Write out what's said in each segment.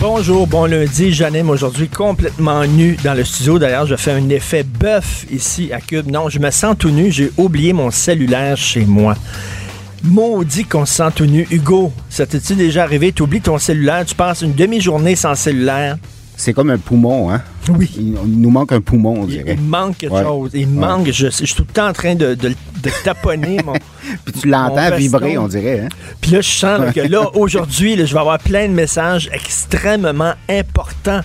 Bonjour, bon lundi. J'anime aujourd'hui complètement nu dans le studio. D'ailleurs, je fais un effet bœuf ici à Cube. Non, je me sens tout nu. J'ai oublié mon cellulaire chez moi. Maudit qu'on se sent tout nu. Hugo, ça t'est-il déjà arrivé? Tu oublies ton cellulaire, tu passes une demi-journée sans cellulaire. C'est comme un poumon, hein? Oui. Il, il nous manque un poumon, on dirait. il manque quelque Ouais. chose. Il Ouais. manque. Je, je suis tout le temps en train de, de, de taponner mon. Puis tu l'entends vibrer, on dirait, hein? Puis là, je sens là, que là, aujourd'hui, je vais avoir plein de messages extrêmement importants.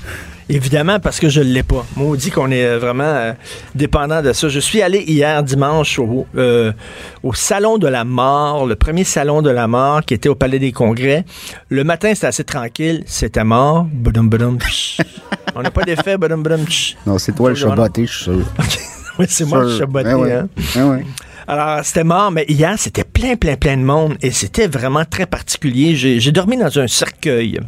Évidemment, parce que je ne l'ai pas. Maudit qu'on est euh, vraiment euh, dépendant de ça. Je suis allé hier dimanche au, euh, au Salon de la Mort, le premier Salon de la Mort qui était au Palais des Congrès. Le matin, c'était assez tranquille. C'était mort. On n'a pas d'effet. boudum, psh. Non, c'est toi le chaboté, je suis sûr. Oui, c'est moi le chaboté. Ben ouais. hein. Ben ouais. Alors, c'était mort, mais hier, c'était plein, plein, plein de monde et c'était vraiment très particulier. J'ai dormi dans un cercueil.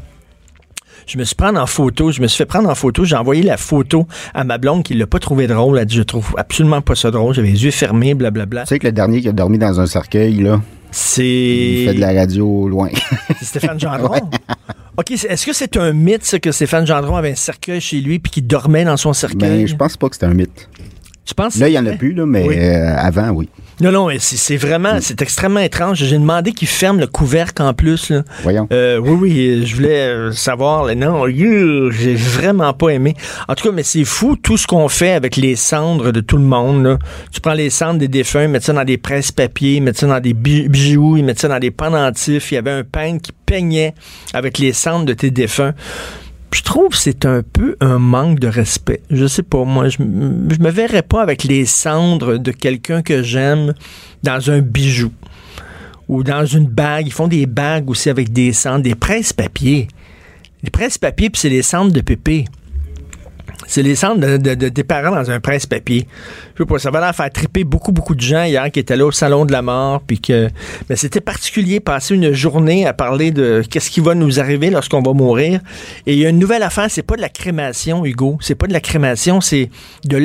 Je me suis pris en photo, je me suis fait prendre en photo, j'ai envoyé la photo à ma blonde qui l'a pas trouvé drôle. Elle a dit, je trouve absolument pas ça drôle, j'avais les yeux fermés, blablabla. Tu sais que le dernier qui a dormi dans un cercueil, là, il fait de C'est la radio loin. c'est Stéphane Gendron. OK, c'est- est-ce que c'est un mythe, ça, que Stéphane Gendron avait un cercueil chez lui puis qu'il dormait dans son cercueil? ben, je pense pas que c'est un mythe. tu penses? Là, il y en a c'est plus, là, mais Oui. euh, avant, oui. Non, non, mais c'est vraiment, c'est extrêmement étrange. J'ai demandé qu'il ferme le couvercle en plus, là. Voyons. Euh, oui, oui, je voulais euh, savoir. là, Non, j'ai vraiment pas aimé. En tout cas, mais c'est fou tout ce qu'on fait avec les cendres de tout le monde. là. Tu prends les cendres des défunts, mets ça dans des presses-papiers, mets ça dans des bi- bijoux, ils mettent ça dans des pendentifs. Il y avait un peigne qui peignait avec les cendres de tes défunts. Je trouve que c'est un peu un manque de respect. Je sais pas, moi, je, je me verrais pas avec les cendres de quelqu'un que j'aime dans un bijou ou dans une bague. Ils font des bagues aussi avec des cendres, des presses-papier. Les presses-papier, puis c'est les cendres de pépé. C'est les cendres de, de- de- des parents dans un presse-papier. Je sais pas, ça va leur faire triper beaucoup, beaucoup de gens hier qui étaient là au Salon de la mort. Puis que, mais c'était particulier, passer une journée à parler de qu'est-ce qui va nous arriver lorsqu'on va mourir. Et il y a une nouvelle affaire, c'est pas de la crémation, Hugo. C'est pas de la crémation, c'est de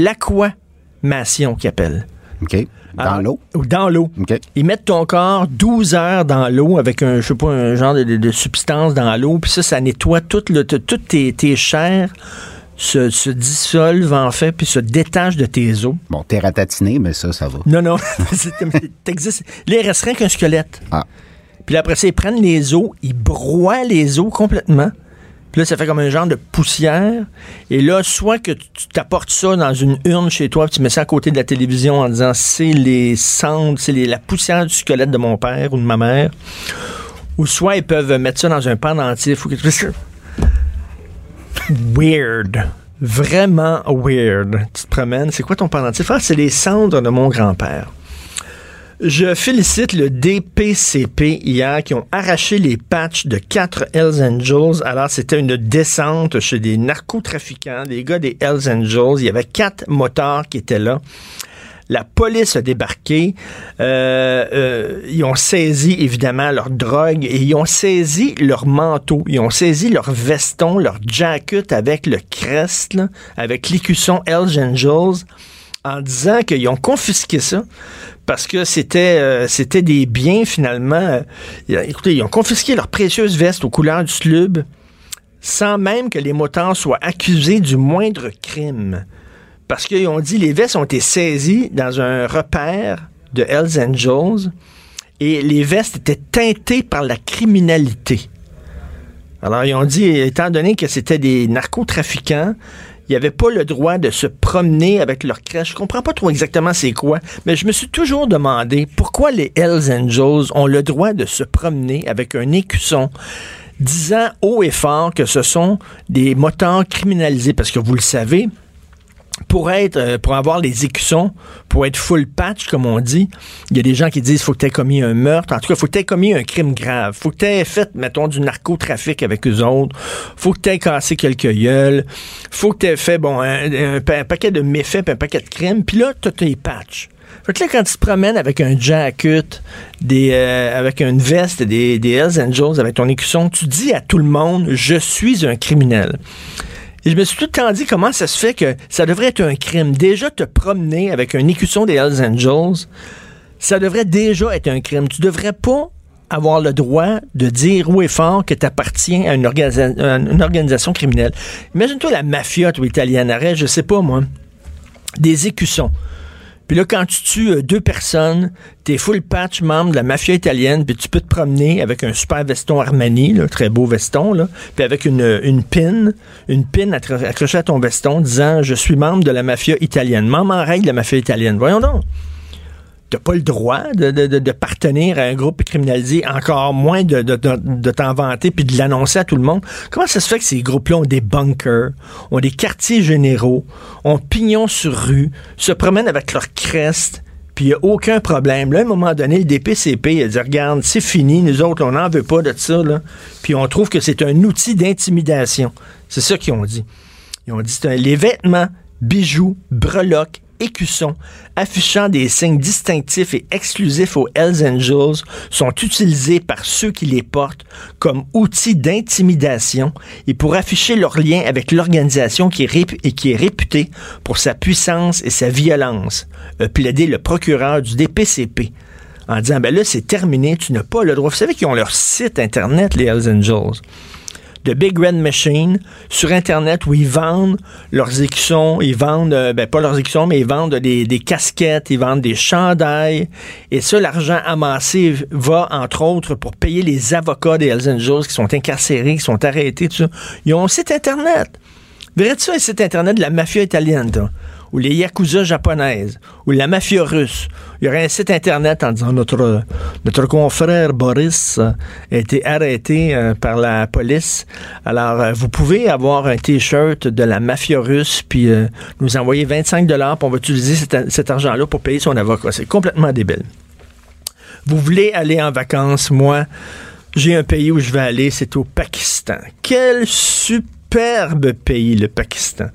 l'aquamation qu'ils appellent. OK. Dans l'eau? Ou dans l'eau. OK. Ils mettent ton corps 12 heures dans l'eau avec un, je sais pas, un genre de, substance dans l'eau, puis ça, ça nettoie tout le, toutes tes, tes chairs, se, se dissolvent en fait, puis se détachent de tes os. Bon, t'es ratatiné, mais ça, ça va. Non, non, t'existes. Là, il reste rien qu'un squelette. Ah. Puis là, après ça, ils prennent les os, ils broient les os complètement. Puis là, ça fait comme un genre de poussière. Et là, soit que tu t'apportes ça dans une urne chez toi, puis tu mets ça à côté de la télévision en disant c'est les cendres, c'est la poussière du squelette de mon père ou de ma mère. Ou soit ils peuvent mettre ça dans un pendentif ou quelque chose. Weird. Vraiment weird. Tu te promènes. C'est quoi ton pendentif? Ah, c'est les cendres de mon grand-père. Je félicite le DPCP hier qui ont arraché les patchs de quatre Hells Angels. Alors, c'était une descente chez des narcotrafiquants, des gars des Hells Angels. Il y avait quatre motards qui étaient là. La police a débarqué. Euh, euh, ils ont saisi évidemment leur drogue et ils ont saisi leur manteau. Ils ont saisi leur veston, leur jacket avec le crest, avec l'écusson Hells Angels, en disant qu'ils ont confisqué ça parce que c'était euh, des biens finalement. Écoutez, ils ont confisqué leur précieuse veste aux couleurs du slub sans même que les motards soient accusés du moindre crime. Parce qu'ils ont dit les vestes ont été saisies dans un repère de Hells Angels et les vestes étaient teintées par la criminalité. Alors, ils ont dit, étant donné que c'était des narcotrafiquants, ils n'avaient pas le droit de se promener avec leur crèche. Je comprends pas trop exactement c'est quoi, mais je me suis toujours demandé pourquoi les Hells Angels ont le droit de se promener avec un écusson disant haut et fort que ce sont des moteurs criminalisés, parce que vous le savez, pour être, euh, pour avoir les écussons, pour être full patch, comme on dit, il y a des gens qui disent faut que tu commis un meurtre. En tout cas, faut que tu aies commis un crime grave. Faut que tu aies fait, mettons, du narcotrafic avec eux autres. Faut que tu aies cassé quelques gueules. Faut que tu aies fait, bon, un, paquet de méfaits un paquet de crimes. Puis là, tu tes patchs. Fait que là, quand tu te promènes avec un jacket, des, euh, avec une veste, des, des Hells Angels, avec ton écusson, tu dis à tout le monde, je suis un criminel. Et je me suis tout le temps dit comment ça se fait que ça devrait être un crime. Déjà, te promener avec un écusson des Hells Angels, ça devrait déjà être un crime. Tu devrais pas avoir le droit de dire haut et fort que tu appartiens à une, organisation criminelle. Imagine-toi la mafia, toi, italienne, arrête, je sais pas moi, des écussons. Puis là, quand tu tues euh, deux personnes, t'es full patch membre de la mafia italienne, puis tu peux te promener avec un super veston Armani, là, très beau veston, là, puis avec une, une pin, une pin accrochée à ton veston disant « Je suis membre de la mafia italienne ». Membre en règle de la mafia italienne. Voyons donc t'as pas le droit de, de, de, partenir à un groupe criminalisé, encore moins de, de t'en puis de l'annoncer à tout le monde. Comment ça se fait que ces groupes-là ont des bunkers, ont des quartiers généraux, ont pignon sur rue, se promènent avec leur crest, puis il n'y a aucun problème. Là, à un moment donné, le DPCP a dit Regarde, c'est fini, nous autres, on n'en veut pas de ça. Puis on trouve que c'est un outil d'intimidation. C'est ça qu'ils ont dit. Ils ont dit les vêtements, bijoux, breloques, écussons affichant des signes distinctifs et exclusifs aux Hells Angels sont utilisés par ceux qui les portent comme outils d'intimidation et pour afficher leur lien avec l'organisation qui, est réputée pour sa puissance et sa violence, a plaidé le procureur du DPCP en disant, ben là, c'est terminé, tu n'as pas le droit. Vous savez qu'ils ont leur site Internet, les Hells Angels de Big Red Machine sur Internet où ils vendent leurs écussons, ils vendent, euh, ben pas leurs écussons, mais ils vendent des, casquettes, ils vendent des chandails. Et ça, l'argent amassé va, entre autres, pour payer les avocats des Hells Angels qui sont incarcérés, qui sont arrêtés, tout ça. Ils ont un site Internet. Verrais-tu un site Internet de la mafia italienne, toi? ou les Yakuza japonaises, ou la mafia russe? Il y aurait un site Internet en disant notre, notre confrère Boris a été arrêté euh, par la police. Alors, euh, vous pouvez avoir un T-shirt de la mafia russe, puis euh, nous envoyer 25 dollars, puis on va utiliser cet argent-là pour payer son avocat. C'est complètement débile. Vous voulez aller en vacances, moi, j'ai un pays où je vais aller, c'est au Pakistan. Quel superbe pays, le Pakistan.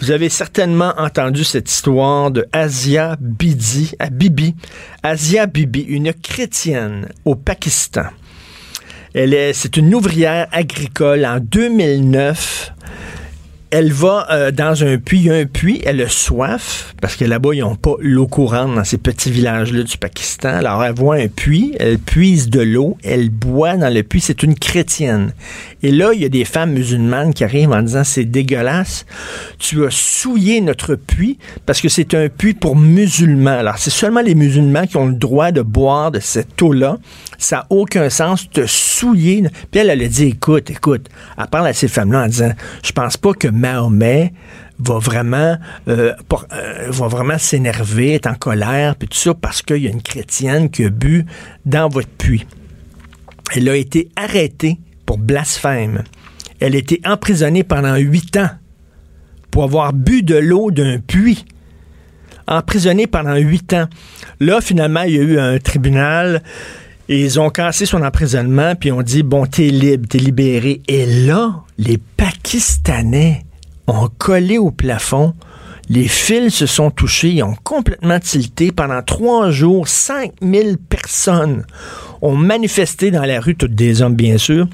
Vous avez certainement entendu cette histoire de Asia Bidi, à Bibi. Asia Bibi, une chrétienne au Pakistan. Elle est, c'est une ouvrière agricole en 2009 elle va euh, dans un puits, il y a un puits, elle a soif, parce que là-bas, ils n'ont pas l'eau courante dans ces petits villages-là du Pakistan. Alors, elle voit un puits, elle puise de l'eau, elle boit dans le puits, c'est une chrétienne. Et là, il y a des femmes musulmanes qui arrivent en disant, c'est dégueulasse, tu as souillé notre puits, parce que c'est un puits pour musulmans. Alors, c'est seulement les musulmans qui ont le droit de boire de cette eau-là. Ça n'a aucun sens, de souiller. Puis elle, elle a dit, écoute, écoute, elle parle à ces femmes-là en disant, je pense pas que Mahomet va vraiment euh, euh, va vraiment s'énerver, être en colère, puis tout ça parce qu'il y a une chrétienne qui a bu dans votre puits. Elle a été arrêtée pour blasphème. Elle a été emprisonnée pendant huit ans pour avoir bu de l'eau d'un puits. Emprisonnée pendant huit ans. Là, finalement, il y a eu un tribunal ils ont cassé son emprisonnement, puis ont dit, bon, t'es libre, t'es libéré. Et là, les Pakistanais ont collé au plafond. Les fils se sont touchés, ils ont complètement tilté. Pendant trois jours, 5000 personnes ont manifesté dans la rue, toutes des hommes bien sûr,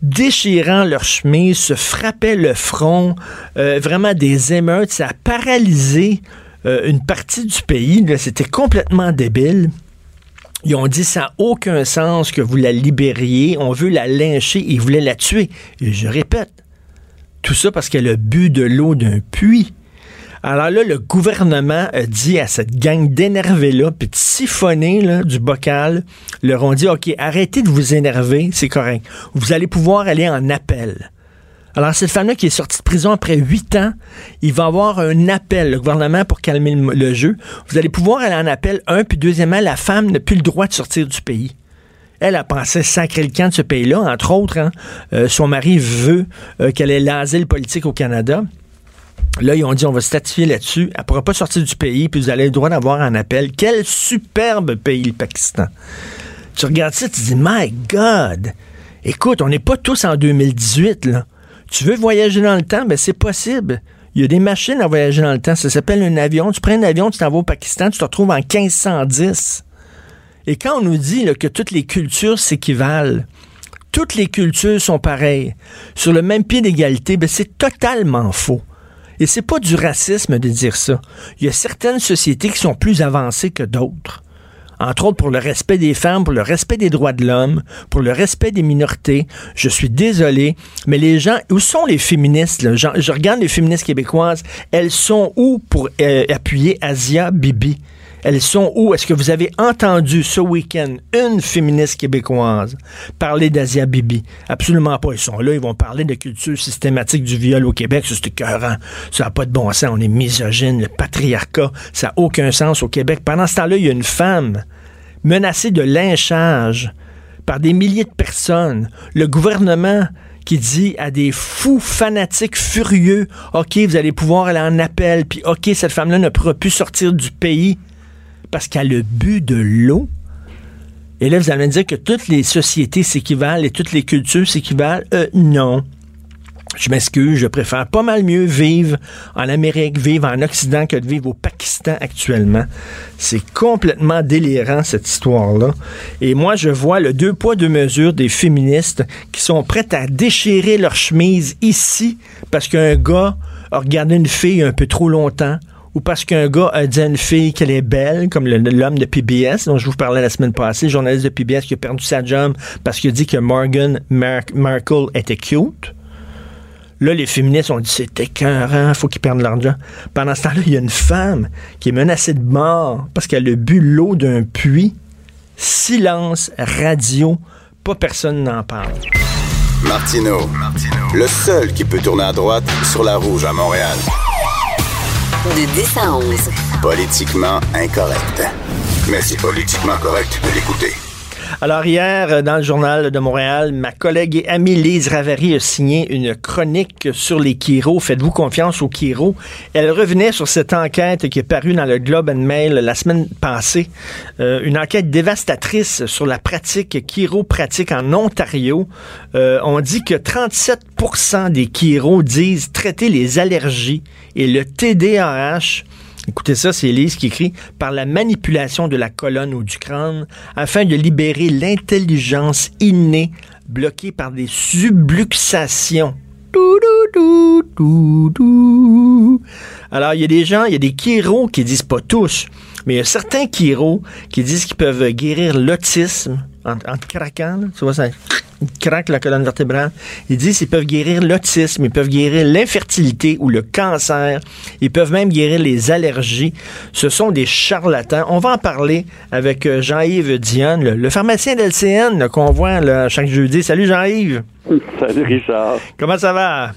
déchirant leurs chemises, se frappaient le front, euh, vraiment des émeutes. Ça a paralysé euh, une partie du pays. C'était complètement débile. Ils ont dit ça n'a aucun sens que vous la libériez. On veut la lyncher. Ils voulaient la tuer. Et je répète, tout ça parce qu'elle a bu de l'eau d'un puits. Alors là, le gouvernement a dit à cette gang d'énervés-là, puis de siphonner là, du bocal, leur ont dit, OK, arrêtez de vous énerver, c'est correct. Vous allez pouvoir aller en appel. Alors, cette femme-là qui est sortie de prison après huit ans, il va avoir un appel, le gouvernement, pour calmer le, jeu. Vous allez pouvoir aller en appel, un, puis deuxièmement, la femme n'a plus le droit de sortir du pays. Elle a pensé sacrer le camp de ce pays-là, entre autres. Hein. Euh, son mari veut euh, qu'elle ait l'asile politique au Canada. Là, ils ont dit, on va statuer là-dessus. Elle ne pourra pas sortir du pays, puis vous allez le droit d'avoir un appel. Quel superbe pays, le Pakistan. Tu regardes ça, tu dis, my God! Écoute, on n'est pas tous en 2018, là. Tu veux voyager dans le temps? Ben, c'est possible. Il y a des machines à voyager dans le temps. Ça s'appelle un avion. Tu prends un avion, tu t'en vas au Pakistan, tu te retrouves en 1510. Et quand on nous dit que toutes les cultures s'équivalent, toutes les cultures sont pareilles, sur le même pied d'égalité, ben c'est totalement faux. Et c'est pas du racisme de dire ça. Il y a certaines sociétés qui sont plus avancées que d'autres entre autres pour le respect des femmes, pour le respect des droits de l'homme, pour le respect des minorités. Je suis désolé, mais les gens, où sont les féministes? Je, regarde les féministes québécoises, elles sont où pour euh, appuyer Asia Bibi? Elles sont où? Est-ce que vous avez entendu ce week-end une féministe québécoise parler d'Asia Bibi? Absolument pas. Ils sont là, ils vont parler de culture systématique du viol au Québec. C'est écœurant. Ça n'a pas de bon sens. On est misogyne, le patriarcat. Ça n'a aucun sens au Québec. Pendant ce temps-là, il y a une femme menacée de lynchage par des milliers de personnes. Le gouvernement qui dit à des fous fanatiques furieux, OK, vous allez pouvoir aller en appel, puis OK, cette femme-là ne pourra plus sortir du pays parce qu'elle a bu de l'eau. Et là, vous allez me dire que toutes les sociétés s'équivalent et toutes les cultures s'équivalent. Euh, non. Je m'excuse, je préfère pas mal mieux vivre en Amérique, vivre en Occident que de vivre au Pakistan actuellement. C'est complètement délirant cette histoire-là. Et moi, je vois le deux poids, deux mesures des féministes qui sont prêtes à déchirer leur chemise ici parce qu'un gars a regardé une fille un peu trop longtemps ou parce qu'un gars a dit à une fille qu'elle est belle, comme l'homme de PBS, dont je vous parlais la semaine passée, le journaliste de PBS qui a perdu sa job parce qu'il a dit que Morgan Markle était cute. Là, les féministes ont dit c'est écœurant, faut qu'ils perdent leur job. Pendant ce temps-là, il y a une femme qui est menacée de mort parce qu'elle a bu l'eau d'un puits. Silence radio, pas personne n'en parle. Martino, le seul qui peut tourner à droite sur la rouge à Montréal. De 10 à 11. Politiquement incorrect. Mais c'est politiquement correct de l'écouter. Alors hier, dans le journal de Montréal, ma collègue et amie Lise Ravary a signé une chronique sur les Kiro. Faites-vous confiance aux Kiro. Elle revenait sur cette enquête qui est parue dans le Globe and Mail la semaine passée. Euh, une enquête dévastatrice sur la pratique pratique en Ontario. Euh, on dit que 37% des Kiro disent traiter les allergies et le TDAH Écoutez ça, c'est Elise qui écrit par la manipulation de la colonne ou du crâne afin de libérer l'intelligence innée bloquée par des subluxations. Alors, il y a des gens, il y a des chiros qui disent pas tous, mais il y a certains chiros qui disent qu'ils peuvent guérir l'autisme en, en craquant, tu vois ça craquent la colonne vertébrale. Ils disent qu'ils peuvent guérir l'autisme, ils peuvent guérir l'infertilité ou le cancer, ils peuvent même guérir les allergies. Ce sont des charlatans. On va en parler avec euh, Jean-Yves Dionne, le, pharmacien d'LCN qu'on voit chaque jeudi. Salut Jean-Yves. Salut Richard. Comment ça va?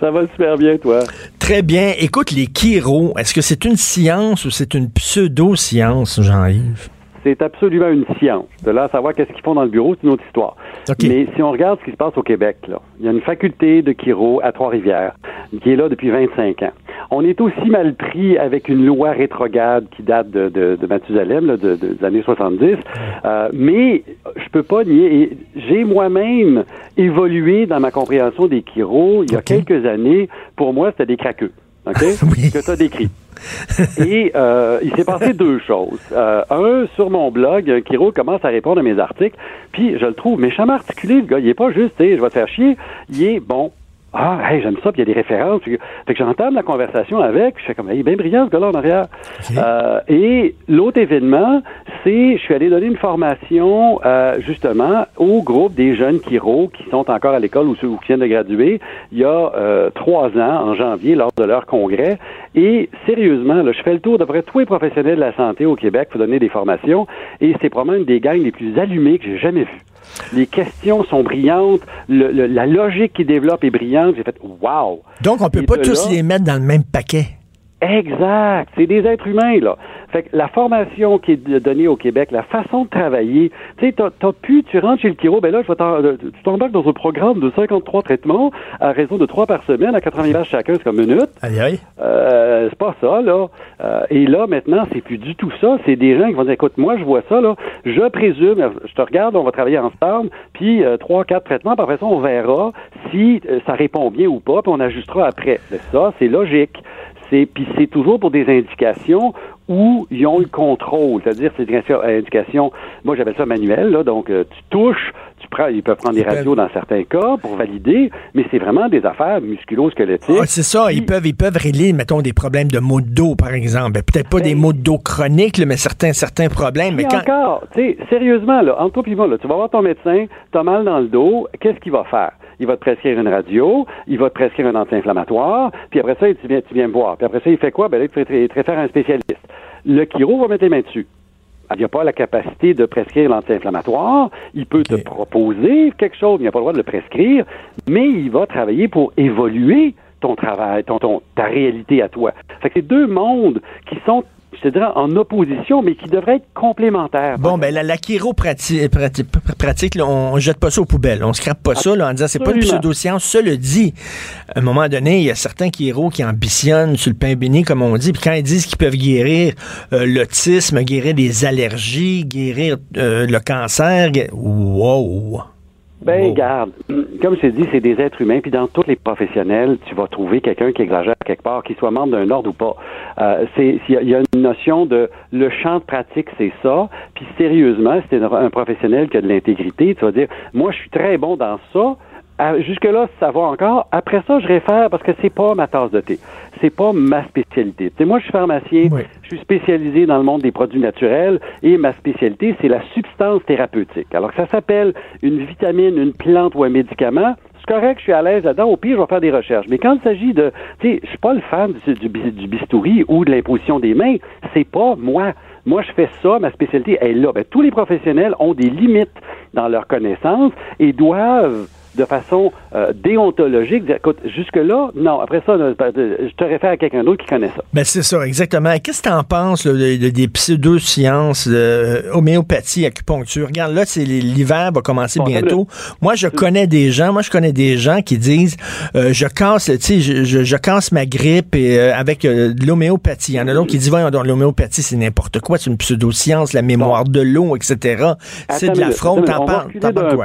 Ça va super bien, toi? Très bien. Écoute, les chiro, est-ce que c'est une science ou c'est une pseudo-science, Jean-Yves? C'est absolument une science. De là à savoir qu'est-ce qu'ils font dans le bureau, c'est une autre histoire. Mais si on regarde ce qui se passe au Québec, là, il y a une faculté de chiro à Trois-Rivières qui est là depuis 25 ans. On est aussi mal pris avec une loi rétrograde qui date de, de, de Mathusalem, là, de, des années 70. Euh, mais je peux pas nier. J'ai moi-même évolué dans ma compréhension des chiro il y a quelques années. Pour moi, c'était des craqueux. OK? Que tu as décrit. Et euh, il s'est passé deux choses. Euh, un, sur mon blog, un Kiro commence à répondre à mes articles, puis je le trouve méchamment articulé, le gars. Il est pas juste, je vais te faire chier. Il est bon. Ah, hey, j'aime ça, puis il y a des références. Fait que j'entends la conversation avec, je fais comme, il est bien brillant ce gars-là en arrière. Euh, et l'autre événement, c'est je suis allé donner une formation euh, justement au groupe des jeunes chiro qui sont encore à l'école ou ceux qui viennent de graduer il y a euh, trois ans, en janvier, lors de leur congrès. Et sérieusement, là, je fais le tour de près tous les professionnels de la santé au Québec pour donner des formations et c'est probablement une des gangs les plus allumées que j'ai jamais vues. Les questions sont brillantes, la logique qu'ils développent est brillante. J'ai fait wow. Donc on peut pas tous les mettre dans le même paquet. Exact. C'est des êtres humains, là. Fait que la formation qui est donnée au Québec, la façon de travailler, tu sais, t'as pu, tu rentres chez le chiro, ben là, je euh, tu t'embarques dans un programme de 53 traitements à raison de 3 par semaine à 80 vaches chacun, c'est comme minute. Aïe, aïe. Euh, c'est pas ça, là. Euh, et là, maintenant, c'est plus du tout ça. C'est des gens qui vont dire, écoute, moi, je vois ça, là. Je présume, je te regarde, on va travailler ensemble, puis euh, trois, quatre traitements, par après ça, on verra si ça répond bien ou pas, puis on ajustera après. Mais ça, c'est logique c'est puis c'est toujours pour des indications où ils ont le contrôle, c'est-à-dire c'est des indications, moi j'appelle ça manuel, donc euh, tu touches, tu prends, ils peuvent prendre des radios dans certains cas pour valider, mais c'est vraiment des affaires musculo-squelettiques. Ah, c'est ça, ils peuvent ils peuvent régler, mettons, des problèmes de maux de dos, par exemple. Ben, peut-être pas des ben, maux de dos chroniques, mais certains certains problèmes. Mais quand... encore, tu sais, sérieusement, là, entre toi et moi, là, tu vas voir ton médecin, tu as mal dans le dos, qu'est-ce qu'il va faire? il va te prescrire une radio, il va te prescrire un anti-inflammatoire, puis après ça, tu viens, tu viens me voir. Puis après ça, il fait quoi? Ben là, il te réfère un spécialiste. Le chiro va mettre les mains dessus. Il n'a pas la capacité de prescrire l'anti-inflammatoire. Il peut te proposer quelque chose, mais il n'a pas le droit de le prescrire, mais il va travailler pour évoluer ton travail, ton, ton, ta réalité à toi. Fait que c'est deux mondes qui sont je te dirais, en opposition, mais qui devrait être complémentaire. Bon, ben la, la pratique, pratique, on, ne jette pas ça aux poubelles. On scrape pas ça là, en disant c'est pas une pseudo-science. Cela dit, à un moment donné, il y a certains chiro qui ambitionnent sur le pain béni, comme on dit, puis quand ils disent qu'ils peuvent guérir euh, l'autisme, guérir des allergies, guérir euh, le cancer, wow! Ben, garde, comme je t'ai dit, c'est des êtres humains, puis dans tous les professionnels, tu vas trouver quelqu'un qui exagère quelque part, qu'il soit membre d'un ordre ou pas. Euh, c'est, il y, a une notion de le champ de pratique, c'est ça. Puis sérieusement, c'est un professionnel qui a de l'intégrité, tu vas dire, moi, je suis très bon dans ça. Jusque-là, ça va encore. Après ça, je réfère parce que c'est pas ma tasse de thé. C'est pas ma spécialité. Tu moi, je suis pharmacien. Je suis spécialisé dans le monde des produits naturels et ma spécialité, c'est la substance thérapeutique. Alors, ça s'appelle une vitamine, une plante ou un médicament c'est correct, je suis à l'aise là-dedans. Au pire, je vais faire des recherches. Mais quand il s'agit de, tu sais, je suis pas le fan du, du, bistouri ou de l'imposition des mains. C'est pas moi. Moi, je fais ça, ma spécialité est là. Ben, tous les professionnels ont des limites dans leurs connaissances et doivent de façon euh, déontologique, écoute, jusque-là, non. Après ça, je te réfère à quelqu'un d'autre qui connaît ça. Ben c'est ça, exactement. Qu'est-ce que tu en penses des pseudo-sciences, euh, homéopathie, acupuncture? Regarde, là, c'est l'hiver va commencer bientôt. Moi, je connais des gens, moi, je connais des gens qui disent, euh, je casse, tu sais, je, je, casse ma grippe et, avec de l'homéopathie. Il y en a d'autres qui disent, voyons, l'homéopathie, c'est n'importe quoi, c'est une pseudo-science, la mémoire de l'eau, etc. C'est de la fraude, t'en parles,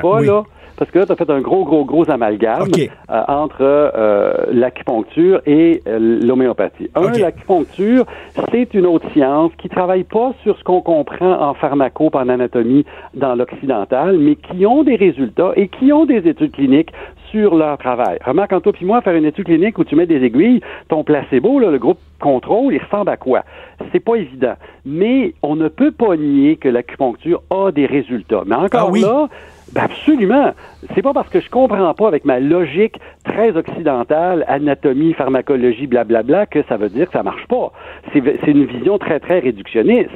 quoi? Parce que là, tu as fait un gros, gros, gros amalgame euh, entre euh, l'acupuncture et euh, l'homéopathie. Un, l'acupuncture, c'est une autre science qui travaille pas sur ce qu'on comprend en pharmaco, en anatomie dans l'occidental, mais qui ont des résultats et qui ont des études cliniques sur leur travail. Remarque, en toi puis moi, faire une étude clinique où tu mets des aiguilles, ton placebo, là, le groupe contrôle, il ressemble à quoi? C'est pas évident. Mais on ne peut pas nier que l'acupuncture a des résultats. Mais encore ah là, ben absolument. C'est pas parce que je comprends pas avec ma logique très occidentale, anatomie, pharmacologie, blablabla, que ça veut dire que ça marche pas. C'est une vision très, très réductionniste.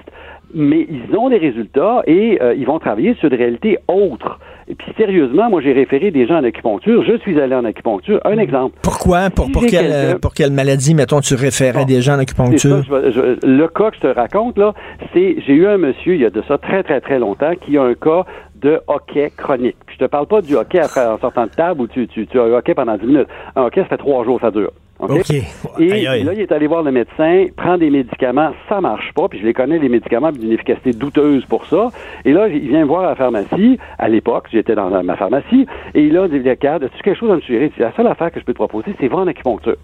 Mais ils ont des résultats et euh, ils vont travailler sur des réalités autres. Et puis sérieusement, moi j'ai référé des gens en acupuncture. Je suis allé en acupuncture. Un exemple. Pourquoi? Pour, pour, quelle, pour quelle maladie, mettons, tu référais des gens en acupuncture? le cas que je te raconte, là, c'est j'ai eu un monsieur, il y a de ça très, très, très longtemps, qui a un cas de hockey chronique. Puis je te parle pas du hockey après, en sortant de table où tu, tu, tu as un hockey pendant 10 minutes. Un hockey, ça fait trois jours, ça dure. OK? Et là, il est allé voir le médecin, prend des médicaments, ça marche pas, puis je les connais, les médicaments, d'une efficacité douteuse pour ça. Et là, il vient voir à la pharmacie, à l'époque, j'étais dans ma pharmacie, et il a dit, regarde, as-tu quelque chose à me suggérer? La seule affaire que je peux te proposer, c'est voir en acupuncture.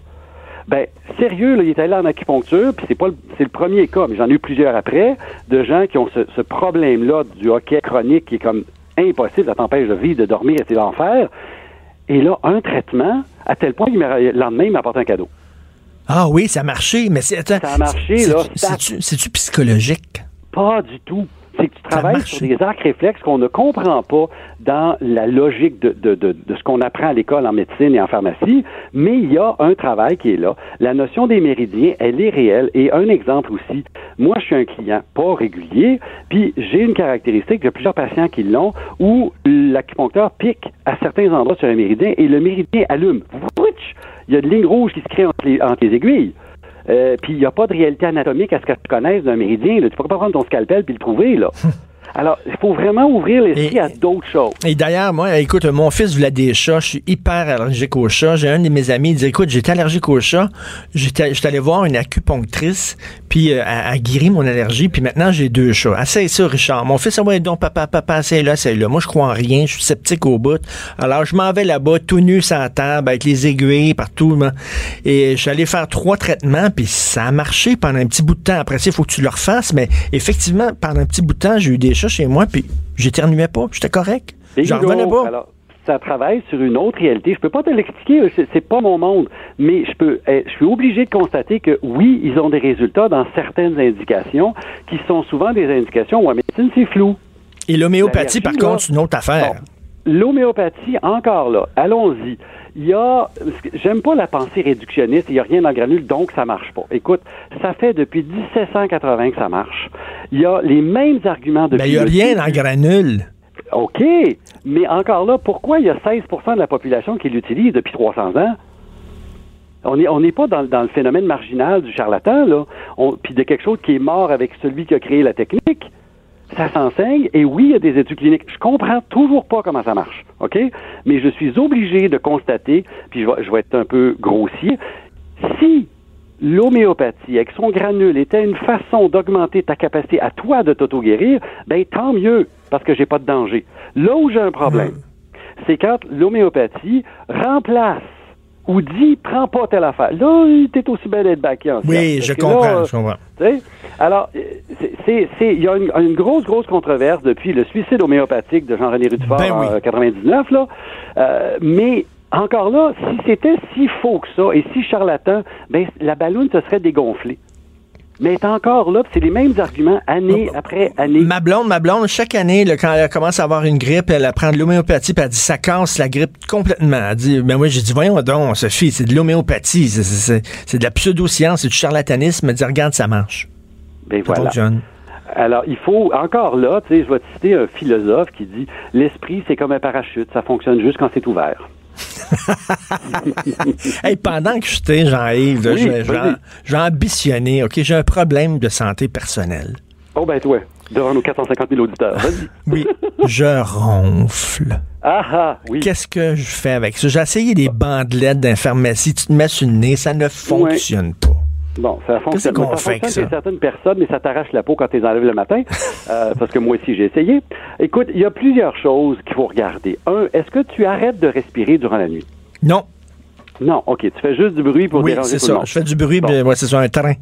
Ben, sérieux, là, il est allé en acupuncture, puis c'est pas c'est le premier cas, mais j'en ai eu plusieurs après, de gens qui ont ce, ce problème-là du hockey chronique qui est comme impossible, ça t'empêche de vivre, de dormir, et c'est l'enfer. Et là, un traitement, à tel point que le lendemain, il m'apporte un cadeau. Ah oui, ça a marché, mais c'est... Ça a marché, là. C'est-tu psychologique? Pas du tout. C'est que tu travailles sur des arcs réflexes qu'on ne comprend pas dans la logique de, de, de, de ce qu'on apprend à l'école en médecine et en pharmacie, mais il y a un travail qui est là. La notion des méridiens, elle est réelle. Et un exemple aussi, moi, je suis un client pas régulier, puis j'ai une caractéristique, a plusieurs patients qui l'ont, où l'acupuncteur pique à certains endroits sur un méridien et le méridien allume. Il y a une ligne rouge qui se crée entre les, entre les aiguilles. Euh, puis il n'y a pas de réalité anatomique à ce que tu connaisses d'un méridien. Là. Tu peux pas prendre ton scalpel puis le trouver. Là. Alors, il faut vraiment ouvrir l'esprit à d'autres choses. Et d'ailleurs, moi, écoute, mon fils voulait des chats. Je suis hyper allergique aux chats. J'ai un de mes amis, il dit, écoute, j'étais allergique aux chats. J'étais allé voir une acupunctrice, puis euh, elle a guéri mon allergie, puis maintenant, j'ai deux chats. Assez ça, Richard. Mon fils, ah ouais, donc, papa, papa, c'est là, c'est là. Moi, je crois en rien. Je suis sceptique au bout. Alors, je m'en vais là-bas, tout nu, sans table, avec les aiguilles partout. Et je suis allé faire trois traitements, puis ça a marché pendant un petit bout de temps. Après ça, il faut que tu le refasses. Mais effectivement, pendant un petit bout de temps, j'ai eu des chats chez moi, puis j'éternuais pas, j'étais correct. J'en revenais pas. Alors, ça travaille sur une autre réalité. Je peux pas te l'expliquer, c'est pas mon monde, mais je peux, eh, je suis obligé de constater que oui, ils ont des résultats dans certaines indications qui sont souvent des indications où en médecine c'est flou. Et l'homéopathie, par contre, c'est une autre affaire. L'homéopathie, encore là, allons-y. Il y a, j'aime pas la pensée réductionniste, il n'y a rien dans le granule, donc ça marche pas. Écoute, ça fait depuis 1780 que ça marche. Il y a les mêmes arguments depuis. Mais il n'y a rien dans le granule. OK, mais encore là, pourquoi il y a 16% de la population qui l'utilise depuis 300 ans? On n'est pas dans, dans, le phénomène marginal du charlatan, là, puis de quelque chose qui est mort avec celui qui a créé la technique ça s'enseigne, et oui, il y a des études cliniques. Je comprends toujours pas comment ça marche, OK? Mais je suis obligé de constater, puis je vais, je vais être un peu grossier, si l'homéopathie, avec son granule, était une façon d'augmenter ta capacité à toi de t'auto-guérir, ben tant mieux, parce que j'ai pas de danger. Là où j'ai un problème, hmm. c'est quand l'homéopathie remplace ou dit prends pas telle affaire. Là, t'es aussi belle d'être en Oui, je comprends, je comprends. Alors, c'est, il y a une, grosse, grosse controverse depuis le suicide homéopathique de Jean-René Rudefort ben en 99, là. Euh, mais encore là, si c'était si faux que ça et si charlatan, ben la ballonne se serait dégonflée mais est encore là, c'est les mêmes arguments année après année. Ma blonde, ma blonde, chaque année, quand elle commence à avoir une grippe, elle prend de l'homéopathie, puis elle dit ça casse la grippe complètement. Elle dit, ben moi j'ai dit voyons donc, Sophie, c'est de l'homéopathie, c'est de la pseudo-science, c'est du charlatanisme. Elle dit regarde, ça marche. Ben voilà. Alors, il faut, encore là, tu sais, je vais te citer un philosophe qui dit L'esprit, c'est comme un parachute, ça fonctionne juste quand c'est ouvert. hey, pendant que j'étais, Jean-Yves, je, vais ambitionner, OK, j'ai un problème de santé personnelle. Oh, ben, toi, devant nos 450 000 auditeurs, vas-y. oui, je ronfle. Ah, ah oui. Qu'est-ce que je fais avec ça? J'ai essayé des bandelettes d'inpharmacie, tu te mets sur le nez, ça ne fonctionne pas. Bon, ça fonctionne. Ça chez certaines personnes, mais ça t'arrache la peau quand tu les enlèves le matin, euh, parce que moi aussi j'ai essayé. Écoute, il y a plusieurs choses qu'il faut regarder. Un, est-ce que tu arrêtes de respirer durant la nuit? Non. Non, ok, tu fais juste du bruit pour oui, déranger c'est ça. Je fais du bruit, mais c'est sur un train.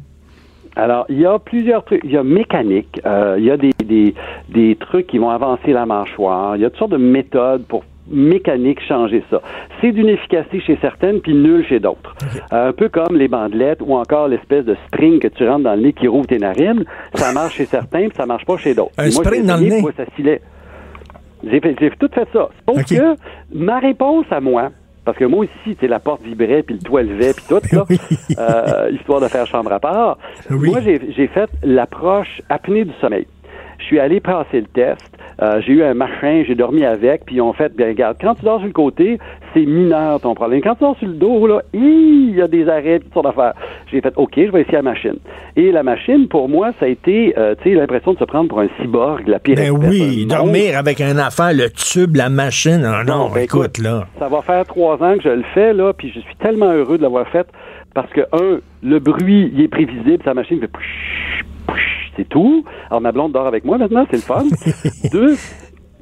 Alors, il y a plusieurs trucs. Il y a mécanique, euh, il y a des, des, des trucs qui vont avancer la mâchoire. Il y a toutes sortes de méthodes pour mécanique changer ça. C'est d'une efficacité chez certaines, puis nulle chez d'autres. Euh, un peu comme les bandelettes ou encore l'espèce de spring que tu rentres dans le nez qui rouvre tes narines. Ça marche chez certains, puis ça marche pas chez d'autres. Un spring dans le nez? ça J'ai tout fait ça. Sauf que ma réponse à moi, parce que moi aussi, tu la porte vibrait, puis le toit levait, puis tout, là, euh, histoire de faire chambre à part. Moi, j'ai fait l'approche apnée du sommeil. Je suis allé passer le test. Euh, j'ai eu un machin, j'ai dormi avec, puis ils ont fait, bien regarde, quand tu dors sur le côté, c'est mineur ton problème. Quand tu dors sur le dos, là, il y a des arrêts, toutes sortes d'affaires. J'ai fait, OK, je vais essayer la machine. Et la machine, pour moi, ça a été, euh, tu sais, l'impression de se prendre pour un cyborg, la pire Ben oui, dormir avec un enfant, le tube, la machine, ah non, ben écoute, là. Ça va faire trois ans que je le fais, là, puis je suis tellement heureux de l'avoir fait parce que, un, le bruit, il est prévisible, sa machine fait c'est tout. Alors, ma blonde dort avec moi maintenant, c'est le fun. Deux,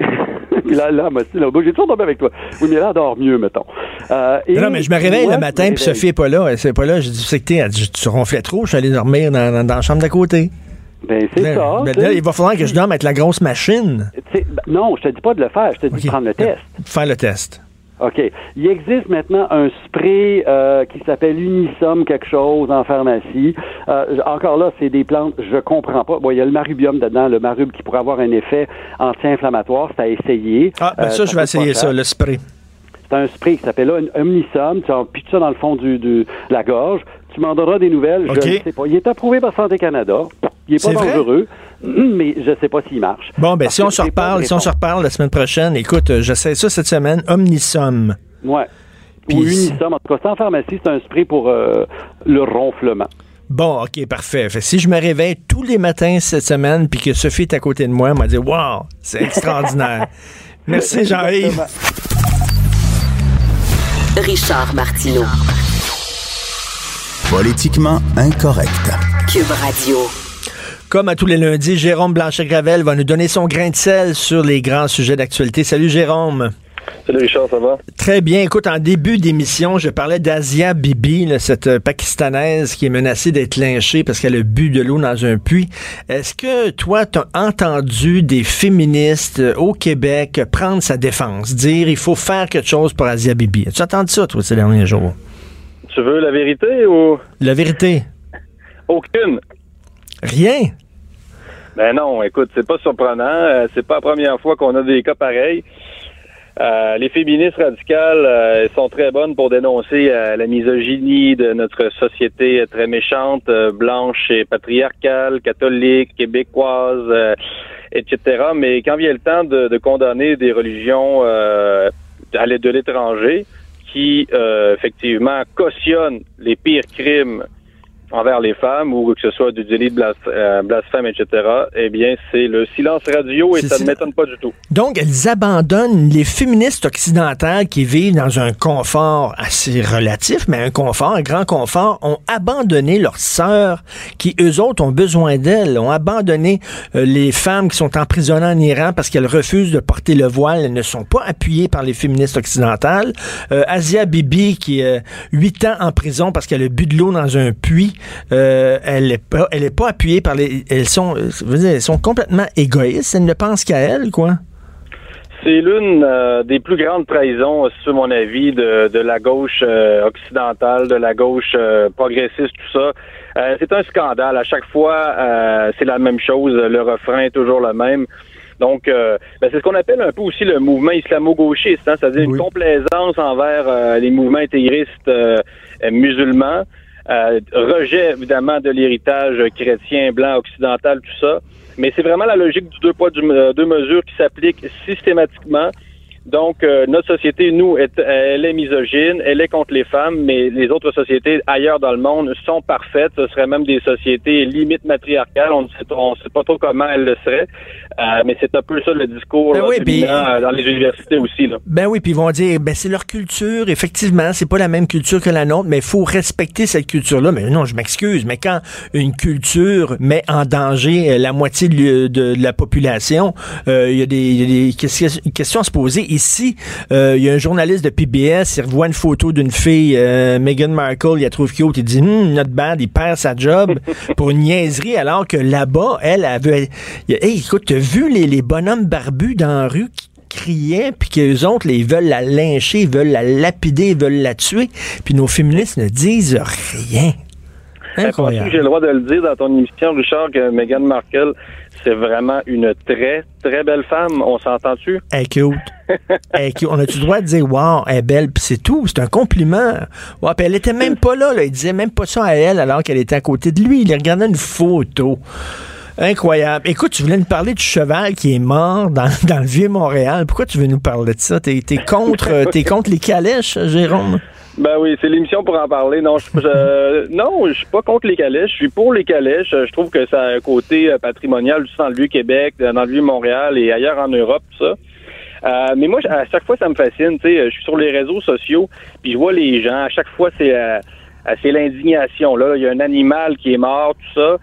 puis là, là, moi, là, j'ai toujours dormi avec toi. Oui, mais là, elle dort mieux, mettons. Euh, non, mais je me réveille le matin, puis Sophie n'est pas là. Elle n'est pas là. Je dis, c'est que t'es, tu ronflais trop, je suis allé dormir dans, dans, la chambre d'à côté. Ben, c'est ça. Ben, là, il va falloir que je dorme avec la grosse machine. Ben, non, je te dis pas de le faire, je te dis de prendre le test. Faire le test. OK. Il existe maintenant un spray euh, qui s'appelle Unisom quelque chose en pharmacie. Euh, encore là, c'est des plantes, je comprends pas. Bon, il y a le marubium dedans, le marub qui pourrait avoir un effet anti-inflammatoire, c'est à essayer. Ah, ben ça, je vais essayer ça, le spray. C'est un spray qui s'appelle Omnisom. Tu pitches ça dans le fond du, de la gorge. Tu m'en donneras des nouvelles. Je ne sais pas. Il est approuvé par Santé Canada. Il n'est pas dangereux, mais je ne sais pas s'il marche. Bon, ben si on se reparle, si on se reparle la semaine prochaine, écoute, euh, j'essaie ça cette semaine. Omnisom. Ouais. Ou Unisom. En tout cas, c'est en pharmacie, c'est un spray pour euh, le ronflement. Bon, OK, parfait. si je me réveille tous les matins cette semaine puis que Sophie est à côté de moi, elle m'a dit Wow, c'est extraordinaire. Merci, Jean-Yves. Richard Martineau. Politiquement incorrect. Cube Radio. Comme à tous les lundis, Jérôme Blanchet-Gravel va nous donner son grain de sel sur les grands sujets d'actualité. Salut Jérôme. Salut Richard, ça va? Très bien. Écoute, en début d'émission, je parlais d'Asia Bibi, cette euh, Pakistanaise qui est menacée d'être lynchée parce qu'elle a bu de l'eau dans un puits. Est-ce que toi, tu as entendu des féministes euh, au Québec prendre sa défense, dire il faut faire quelque chose pour Asia Bibi? As-tu entendu ça, toi, ces derniers jours? Tu veux la vérité ou? La vérité. Aucune. Rien? Ben non, écoute, c'est pas surprenant. Euh, c'est pas la première fois qu'on a des cas pareils. Euh, les féministes radicales euh, sont très bonnes pour dénoncer la misogynie de notre société très méchante, blanche et patriarcale, catholique, québécoise, etc. Mais quand vient le temps de, de condamner des religions à l'aide de l'étranger, qui effectivement cautionnent les pires crimes envers les femmes ou que ce soit du délit de euh, blasphème, etc., eh bien, c'est le silence radio et ça ne m'étonne pas du tout. Donc, elles abandonnent les féministes occidentales qui vivent dans un confort assez relatif, mais un confort, un grand confort, ont abandonné leurs sœurs qui, eux autres, ont besoin d'elles, ont abandonné euh, les femmes qui sont emprisonnées en Iran parce qu'elles refusent de porter le voile, elles ne sont pas appuyées par les féministes occidentales. Euh, Asia Bibi, qui est huit ans en prison parce qu'elle a bu de l'eau dans un puits, euh, elle n'est pas, elle est pas appuyée par les. Elles sont, elles sont complètement égoïstes. Elles ne pensent qu'à elles, quoi. C'est l'une euh, des plus grandes trahisons, sur mon avis, de, de la gauche euh, occidentale, de la gauche progressiste, tout ça. c'est un scandale. À chaque fois, c'est la même chose. Le refrain est toujours le même. Donc, ben, c'est ce qu'on appelle un peu aussi le mouvement islamo-gauchiste, hein, c'est-à-dire une complaisance envers les mouvements intégristes musulmans. Euh, rejet évidemment de l'héritage chrétien, blanc, occidental, tout ça. Mais c'est vraiment la logique du deux poids, euh, deux mesures qui s'applique systématiquement donc, euh, notre société, nous, elle est misogyne, elle est contre les femmes, mais les autres sociétés ailleurs dans le monde sont parfaites. Ce seraient même des sociétés limite matriarcales. On ne sait, sait pas trop comment elles le seraient. Euh, mais c'est un peu ça le discours ben euh, dans les universités aussi. Là. Ben oui, puis ils vont dire, ben c'est leur culture. Effectivement, c'est pas la même culture que la nôtre, mais il faut respecter cette culture-là. Mais non, je m'excuse, mais quand une culture met en danger la moitié de, la population, il y a des, questions à se poser ici, euh, il y a un journaliste de PBS, il revoit une photo d'une fille, euh, Meghan Markle, il la trouve cute, il dit hm, not bad, il perd sa job pour une niaiserie, alors que là-bas, elle avait. Hey, écoute, t'as vu les, les bonhommes barbus dans la rue qui criaient, puis qu'eux autres, ils veulent la lyncher, ils veulent la lapider, ils veulent la tuer, puis nos féministes ne disent rien. Incroyable. J'ai le droit de le dire dans ton émission, Richard, que Meghan Markle, c'est vraiment une très, très belle femme. On s'entend-tu? Elle est cute. On a-tu le droit de dire, wow, elle est belle, puis c'est tout? C'est un compliment. Puis elle était même pas là, là. Il disait même pas ça à elle alors qu'elle était à côté de lui. Il regardait une photo. Incroyable. Écoute, tu voulais nous parler du cheval qui est mort dans, dans le vieux Montréal. Pourquoi tu veux nous parler de ça? T'es es contre, es contre les calèches, Jérôme? Ben oui, c'est l'émission pour en parler. Non, je, non, je suis pas contre les calèches. Je suis pour les calèches. Je trouve que ça a un côté euh, patrimonial juste dans le Vieux-Québec, dans le Vieux-Montréal et ailleurs en Europe, tout ça. Euh, mais moi, à chaque fois, ça me fascine. Tu sais, je suis sur les réseaux sociaux, puis je vois les gens. À chaque fois, c'est euh, c'est l'indignation. Là, il y a un animal qui est mort, tout ça.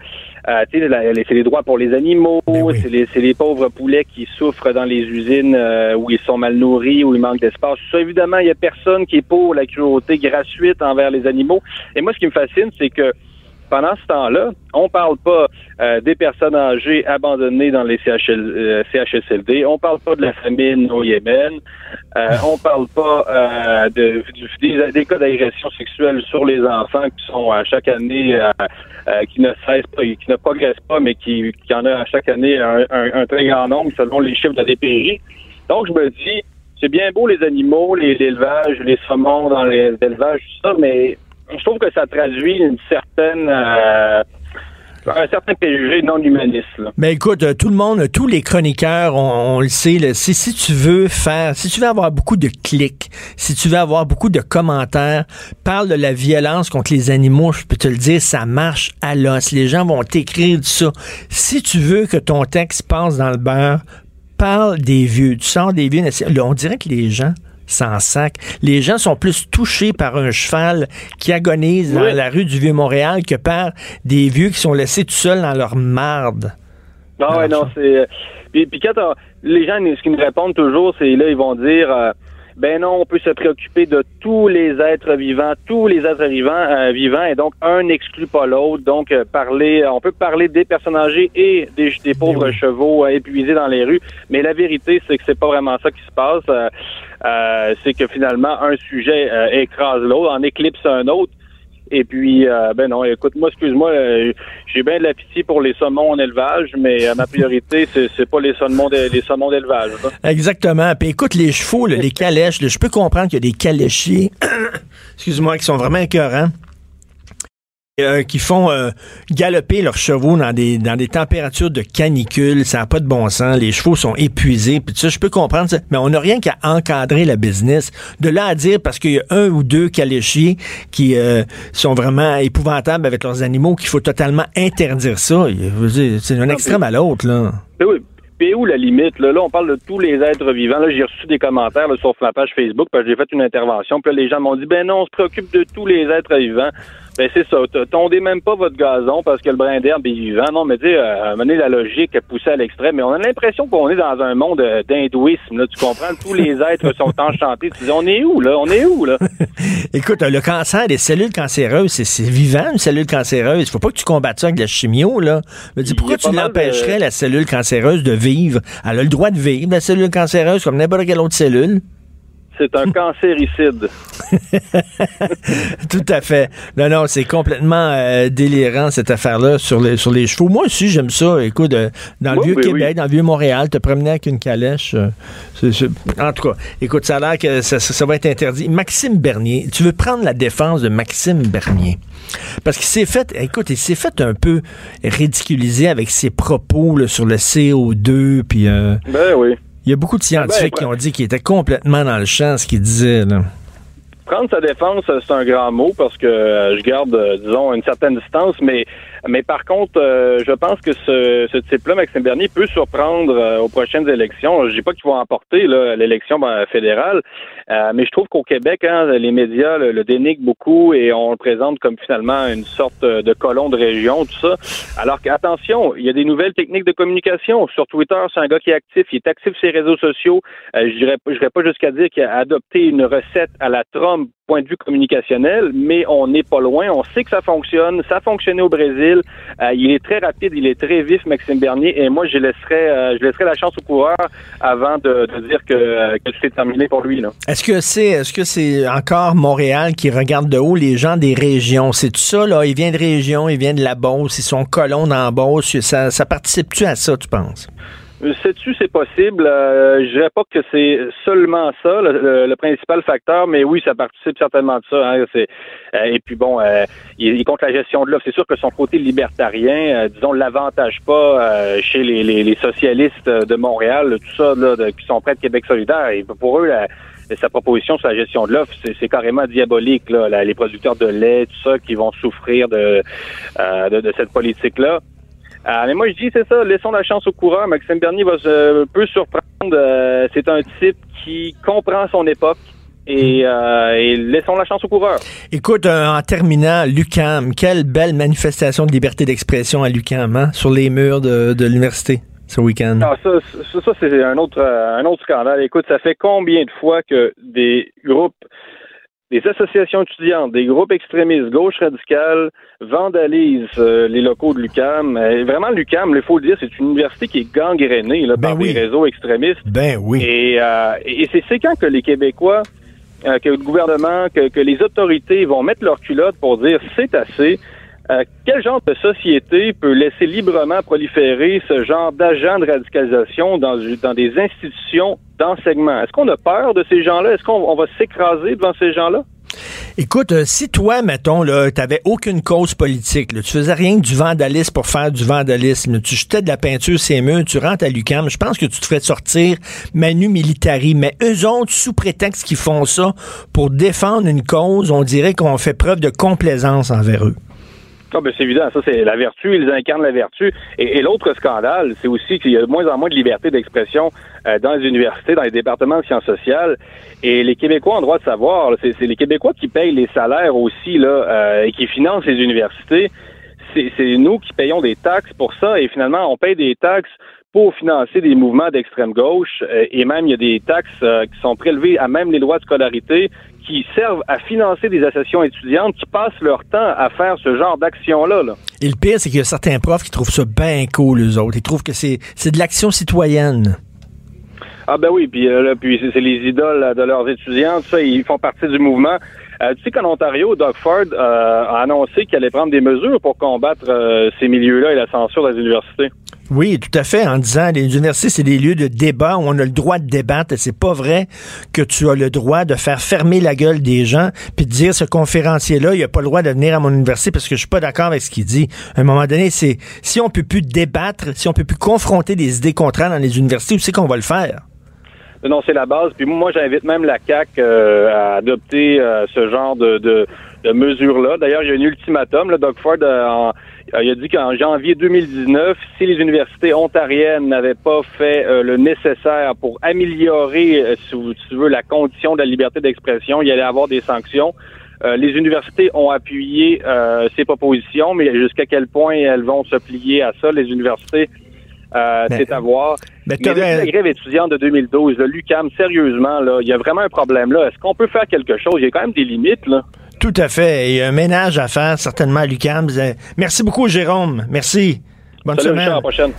Euh, c'est les droits pour les animaux, ben c'est les, les, pauvres poulets qui souffrent dans les usines euh, où ils sont mal nourris, où il manque d'espace. Ça, évidemment, il y a personne qui est pour la cruauté gratuite envers les animaux. Et moi, ce qui me fascine, c'est que pendant ce temps-là, on parle pas euh, des personnes âgées abandonnées dans les CHSLD, on parle pas de la famine au Yémen, euh, on parle pas de, des, cas d'agression sexuelle sur les enfants qui sont à chaque année qui ne cessent pas, qui ne progressent pas, mais qui, en a à chaque année un, très grand nombre selon les chiffres de la DPJ. Donc je me dis, c'est bien beau les animaux, l'élevage, les, saumons dans l'élevage, tout ça, mais je trouve que ça traduit une certaine euh, un certain préjugé non humaniste. Mais écoute, euh, tout le monde, tous les chroniqueurs, on, le sait, si, si tu veux faire, si tu veux avoir beaucoup de clics, si tu veux avoir beaucoup de commentaires, parle de la violence contre les animaux, je peux te le dire, ça marche à l'os. Les gens vont t'écrire ça. Si tu veux que ton texte passe dans le beurre, parle des vieux. Tu sors des vieux. On dirait que les gens sans sac. Les gens sont plus touchés par un cheval qui agonise dans la rue du Vieux-Montréal que par des vieux qui sont laissés tout seuls dans leur marde. Non, ouais, non, c'est. Euh, puis, puis, quand les gens, ce qu'ils me répondent toujours, c'est là, ils vont dire. Euh, ben non, on peut se préoccuper de tous les êtres vivants, tous les êtres vivants, euh, vivants, et donc un n'exclut pas l'autre. Donc parler, on peut parler des personnes âgées et des, pauvres chevaux épuisés dans les rues, mais la vérité, c'est que c'est pas vraiment ça qui se passe. Euh, c'est que finalement, un sujet euh, écrase l'autre, en éclipse un autre. Et puis, euh, ben non, écoute-moi, excuse-moi, j'ai bien de la pour les saumons en élevage, mais ma priorité, c'est pas les saumons les saumons d'élevage. Exactement. Puis écoute, les chevaux, les calèches, je peux comprendre qu'il y a des caléchiers, excuse-moi, qui sont vraiment écœurants. Euh, qui font euh, galoper leurs chevaux dans des, dans des températures de canicule. Ça n'a pas de bon sens. Les chevaux sont épuisés. Puis ça, je peux comprendre ça. Mais on n'a rien qu'à encadrer la business. De là à dire, parce qu'il y a un ou deux caléchiers qui euh, sont vraiment épouvantables avec leurs animaux, qu'il faut totalement interdire ça. C'est un extrême à l'autre, là. Oui, puis où la limite? Là? on parle de tous les êtres vivants. Là, j'ai reçu des commentaires sur ma page Facebook parce que j'ai fait une intervention. Puis là, les gens m'ont dit ben non, on se préoccupe de tous les êtres vivants. Ben c'est ça. Tondez même pas votre gazon parce que le brin d'herbe est vivant. Non, mais dis, euh, mener la logique poussée à l'extrême. Mais on a l'impression qu'on est dans un monde euh, d'hindouisme. Là, tu comprends? Tous les êtres sont enchantés. Tu dis, on est où là? On est où là? Écoute, le cancer des cellules cancéreuses, c'est vivant une cellule cancéreuse. Il faut pas que tu combattes ça avec la chimio là. Mais dis, pourquoi tu l'empêcherais la cellule cancéreuse de vivre? Elle a le droit de vivre la cellule cancéreuse comme n'importe quelle autre cellule. C'est un cancéricide. Tout à fait. Non, non, c'est complètement euh, délirant cette affaire-là sur les, sur les chevaux. Moi aussi, j'aime ça. Écoute, euh, dans le vieux Québec, dans le vieux Montréal, te promener avec une calèche. Euh, en tout cas, écoute, ça a l'air que ça, va être interdit. Maxime Bernier, tu veux prendre la défense de Maxime Bernier? Parce qu'il s'est fait, écoute, il s'est fait un peu ridiculiser avec ses propos sur le CO2, puis... ben oui. Il y a beaucoup de scientifiques ben, qui ont dit qu'il était complètement dans le champ, ce qu'il disait. Là. Prendre sa défense, c'est un grand mot parce que euh, je garde, euh, disons, une certaine distance, mais mais par contre, euh, je pense que ce, ce type-là, Maxime Bernier, peut surprendre aux prochaines élections. Je dis pas qu'il va emporter l'élection ben, fédérale, mais je trouve qu'au Québec, hein, les médias le, le, beaucoup et on le présente comme finalement une sorte de colon de région, tout ça. Alors qu'attention, il y a des nouvelles techniques de communication. Sur Twitter, c'est un gars qui est actif, il est actif sur les réseaux sociaux. je dirais, je dirais pas jusqu'à dire qu'il a adopté une recette à la Trump point de vue communicationnel, mais on n'est pas loin. On sait que ça fonctionne. Ça a fonctionné au Brésil. Euh, il est très rapide, il est très vif, Maxime Bernier. Et moi, je laisserai, euh, je la chance au coureur avant de, dire que, euh, que c'est terminé pour lui. Est-ce que c'est, est-ce que c'est encore Montréal qui regarde de haut les gens des régions? C'est tout ça là. Il vient de région, il vient de la Beauce, ils sont colons dans la Beauce. Ça, ça participe-tu à ça, tu penses? Sais-tu, c'est possible. Euh, je dirais pas que c'est seulement ça, le, principal facteur, mais oui, ça participe certainement de ça. Hein, euh, et puis bon, euh, il, compte la gestion de l'offre. C'est sûr que son côté libertarien, euh, disons, l'avantage pas chez les, socialistes de Montréal, tout ça, là, qui sont près de Québec solidaire. Et pour eux, sa proposition sur la gestion de l'offre, c'est carrément diabolique. Là, les producteurs de lait, tout ça, qui vont souffrir de, de cette politique-là. Euh, mais moi, je dis, c'est ça, laissons la chance au coureur. Maxime Bernier va se, peut surprendre. Euh, c'est un type qui comprend son époque. Et, euh, laissons la chance au coureur. Écoute, en terminant, Lucam, quelle belle manifestation de liberté d'expression à Lucam, hein, sur les murs de, l'université ce week-end. Ah, ça, ça, c'est un autre, un autre scandale. Écoute, ça fait combien de fois que des groupes des associations étudiantes, des groupes extrémistes, gauche radicale, vandalisent euh, les locaux de l'UCAM. Euh, vraiment, l'UCAM, il faut le dire, c'est une université qui est gangrénée là, ben par des réseaux extrémistes. Ben oui. Et, euh, et c'est quand que les Québécois, que le gouvernement, que, que, les autorités vont mettre leur culotte pour dire c'est assez. Quel genre de société peut laisser librement proliférer ce genre d'agents de radicalisation dans, dans des institutions d'enseignement? Est-ce qu'on a peur de ces gens-là? Est-ce qu'on va s'écraser devant ces gens-là? Écoute, euh, si toi, mettons, là, t'avais aucune cause politique, là, tu faisais rien que du vandalisme pour faire du vandalisme, tu jetais de la peinture c'est murs, tu rentres à l'UCAM, je pense que tu te ferais sortir Manu Militari. Mais eux autres, sous prétexte qu'ils font ça pour défendre une cause, on dirait qu'on fait preuve de complaisance envers eux. Ah ben c'est évident, ça c'est la vertu, ils incarnent la vertu. Et, l'autre scandale, c'est aussi qu'il y a de moins en moins de liberté d'expression euh, dans les universités, dans les départements de sciences sociales. Et les Québécois ont droit de savoir, c'est les Québécois qui payent les salaires aussi là euh, et qui financent les universités. C'est nous qui payons des taxes pour ça et finalement on paye des taxes pour financer des mouvements d'extrême gauche euh, et même il y a des taxes qui sont prélevées à même les lois de scolarité qui servent à financer des associations étudiantes qui passent leur temps à faire ce genre d'action-là. Et le pire, c'est qu'il y a certains profs qui trouvent ça bien cool, eux autres. Ils trouvent que c'est, c'est de l'action citoyenne. Ah ben oui, puis, euh, puis c'est, les idoles de leurs étudiants, ça, ils font partie du mouvement. Euh, tu sais qu'en Ontario, Doug Ford euh, a annoncé qu'il allait prendre des mesures pour combattre ces milieux-là et la censure des universités. Oui, tout à fait, en disant les universités, c'est des lieux de débat où on a le droit de débattre. C'est pas vrai que tu as le droit de faire fermer la gueule des gens puis de dire ce conférencier-là, il a pas le droit de venir à mon université parce que je suis pas d'accord avec ce qu'il dit. À un moment donné, c'est si on peut plus débattre, si on peut plus confronter des idées contraires dans les universités, où c'est qu'on va le faire? Non, c'est la base. Puis moi, j'invite même la CAC euh, à adopter euh, ce genre de, de, de mesures-là. D'ailleurs, il y a un ultimatum. Là, Doug Ford euh, en, euh, il a dit qu'en janvier 2019, si les universités ontariennes n'avaient pas fait euh, le nécessaire pour améliorer, euh, si, tu veux, la condition de la liberté d'expression, il y allait avoir des sanctions. les universités ont appuyé ces propositions, mais jusqu'à quel point elles vont se plier à ça, les universités, c'est à voir. Mais, mais la grève étudiante de 2012, l'UCAM, sérieusement, là, il y a vraiment un problème là. Est-ce qu'on peut faire quelque chose? Il y a quand même des limites, là. Tout à fait. Et un ménage à faire, certainement, à l'UQAM. Merci beaucoup, Jérôme. Merci. Bonne semaine. à la prochaine.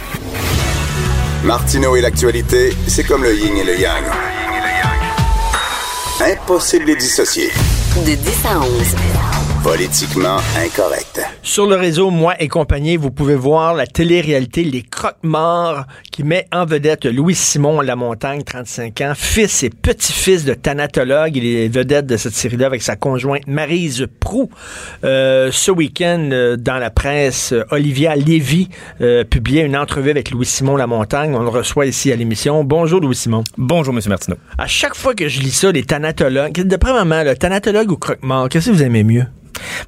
Martineau et l'actualité, c'est comme le yin et le yang. Impossible de les dissocier. De 10 à 11. Politiquement incorrect. Sur le réseau Moi et compagnie, vous pouvez voir la télé-réalité Les Croque-Morts qui met en vedette Louis-Simon Lamontagne, 35 ans, fils et petit-fils de thanatologue. Il est vedette de cette série-là avec sa conjointe Marise Prou. Euh, ce week-end, euh, dans la presse, Olivia Lévy euh, publiait une entrevue avec Louis-Simon Lamontagne. On le reçoit ici à l'émission. Bonjour Louis-Simon. Bonjour M. Martineau. À chaque fois que je lis ça, les thanatologues, d'après maman, le thanatologue ou croque-mort, qu'est-ce que vous aimez mieux?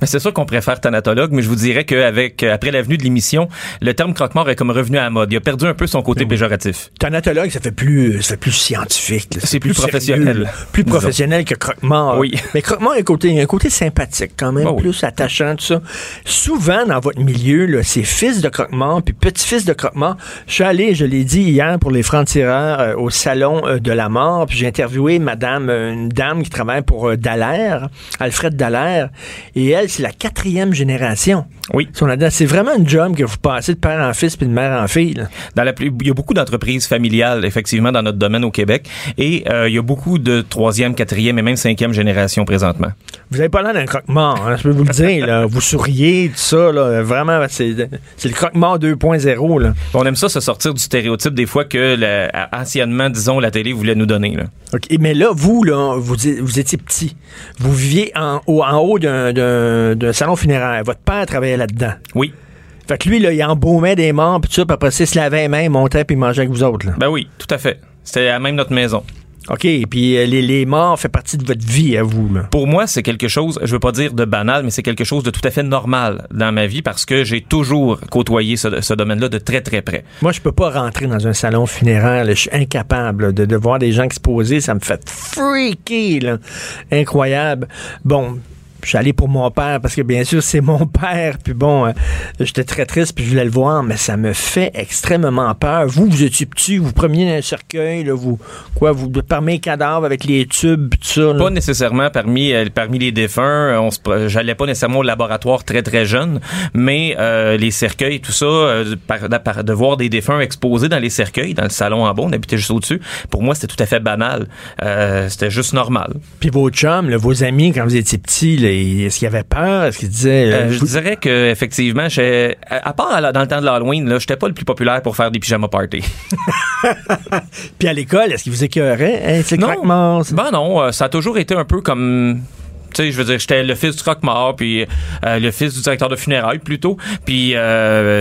Mais c'est sûr qu'on préfère thanatologue, mais je vous dirais qu'avec après l'avenue de l'émission, le terme croque-mort est comme revenu à la mode. Il a perdu un peu son côté péjoratif. Thanatologue, ça fait plus, ça fait plus scientifique. C'est plus, professionnel. plus professionnel que croque-mort. Oui. Mais croque-mort, il y a un côté, un côté sympathique quand même, plus attachant, tout ça. Souvent, dans votre milieu, là, c'est fils de croque-mort, puis petit-fils de croque-mort. Je suis allé, je l'ai dit hier pour les francs-tireurs, euh, au salon euh, de la mort, puis j'ai interviewé madame, euh, une dame qui travaille pour Dallaire, Alfred Dallaire, et elle, c'est la quatrième génération. Oui. C'est vraiment un job que vous passez de père en fils puis de mère en fille. Dans la, il y a beaucoup d'entreprises familiales, effectivement, dans notre domaine au Québec. Et euh, il y a beaucoup de troisième, quatrième et même cinquième génération présentement. Vous avez pas l'air d'un croque-mort, hein, je peux vous le dire. Là. Vous souriez, tout ça. Là, vraiment, c'est le croque-mort 2.0. On aime ça se sortir du stéréotype des fois que anciennement, disons, la télé voulait nous donner. Là. Mais là, vous, là, vous, vous étiez petit. Vous viviez en haut, en haut d'un salon funéraire. Votre père travaillait là-dedans. Oui. Fait que lui, là, il embaumait des morts, puis tout ça, puis après, il se lavait les mains, il montait, puis il mangeait avec vous autres. Là. Ben oui, tout à fait. C'était à même notre maison. OK, puis euh, les, les, morts fait partie de votre vie à vous. Là. Pour moi, c'est quelque chose, je veux pas dire de banal, mais c'est quelque chose de tout à fait normal dans ma vie parce que j'ai toujours côtoyé ce, ce domaine-là de très très près. Moi, je peux pas rentrer dans un salon funéraire, je suis incapable de, de, voir des gens qui se poser, ça me fait freaky, là. incroyable. Bon, je suis allé pour mon père parce que bien sûr c'est mon père. Puis bon, euh, j'étais très triste puis je voulais le voir, mais ça me fait extrêmement peur. Vous, vous étiez petit, vous preniez un cercueil, là, vous quoi, vous parmi les cadavres avec les tubes, tout ça. Pas nécessairement parmi euh, parmi les défunts. On se, j'allais pas nécessairement au laboratoire très très jeune, mais euh, les cercueils, tout ça, de voir des défunts exposés dans les cercueils, dans le salon en bas, on habitait juste au-dessus. Pour moi, c'était tout à fait banal. c'était juste normal. Puis vos chums, vos amis quand vous étiez petits, est-ce qu'il y avait peur? Est-ce qu'il disait... Euh, je dirais que effectivement, à part dans le temps de l'Halloween, là, j'étais pas le plus populaire pour faire des pyjama parties. Puis à l'école, est-ce qu'il vous écœurait? Hein, c'est non. Ben non, euh, ça a toujours été un peu comme tu sais, je veux dire, j'étais le fils du croque-mort, puis euh, le fils du directeur de funérailles plutôt. Puis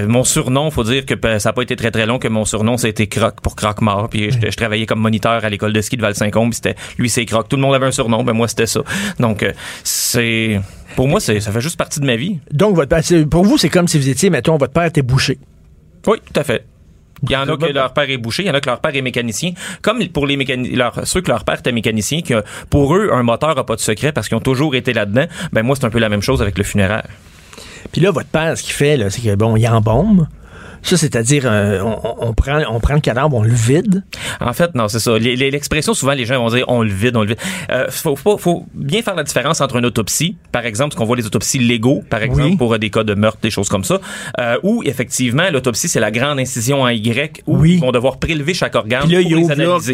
mon surnom, faut dire que ben, ça n'a pas été très très long que mon surnom c'était Croc pour croque-mort. Puis je, travaillais comme moniteur à l'école de ski de Val-Saint-Combe, c'était lui c'est Croc. Tout le monde avait un surnom, mais moi c'était ça. Donc c'est pour moi, ça fait juste partie de ma vie. Donc, votre, pour vous, c'est comme si vous étiez, mettons, votre père était bouché. Oui, tout à fait. Il y en a que leur père est bouché, il y en a que leur père est mécanicien. Comme pour les mécaniciens, ceux que leur père était mécanicien, que pour eux, un moteur n'a pas de secret parce qu'ils ont toujours été là-dedans, ben moi, c'est un peu la même chose avec le funéraire. Puis là, votre père, ce qu'il fait, c'est que bon, il embaume. Ça, c'est-à-dire, euh, on, prend, on prend le cadavre, on le vide? En fait, non, c'est ça. L'expression, souvent, les gens vont dire on le vide, on le vide. Euh, faut, faut, bien faire la différence entre une autopsie, par exemple, ce qu'on voit les autopsies légaux, par exemple, pour des cas de meurtre, des choses comme ça, euh, où effectivement, l'autopsie, c'est la grande incision en Y, où ils vont devoir prélever chaque organe pour les analyser.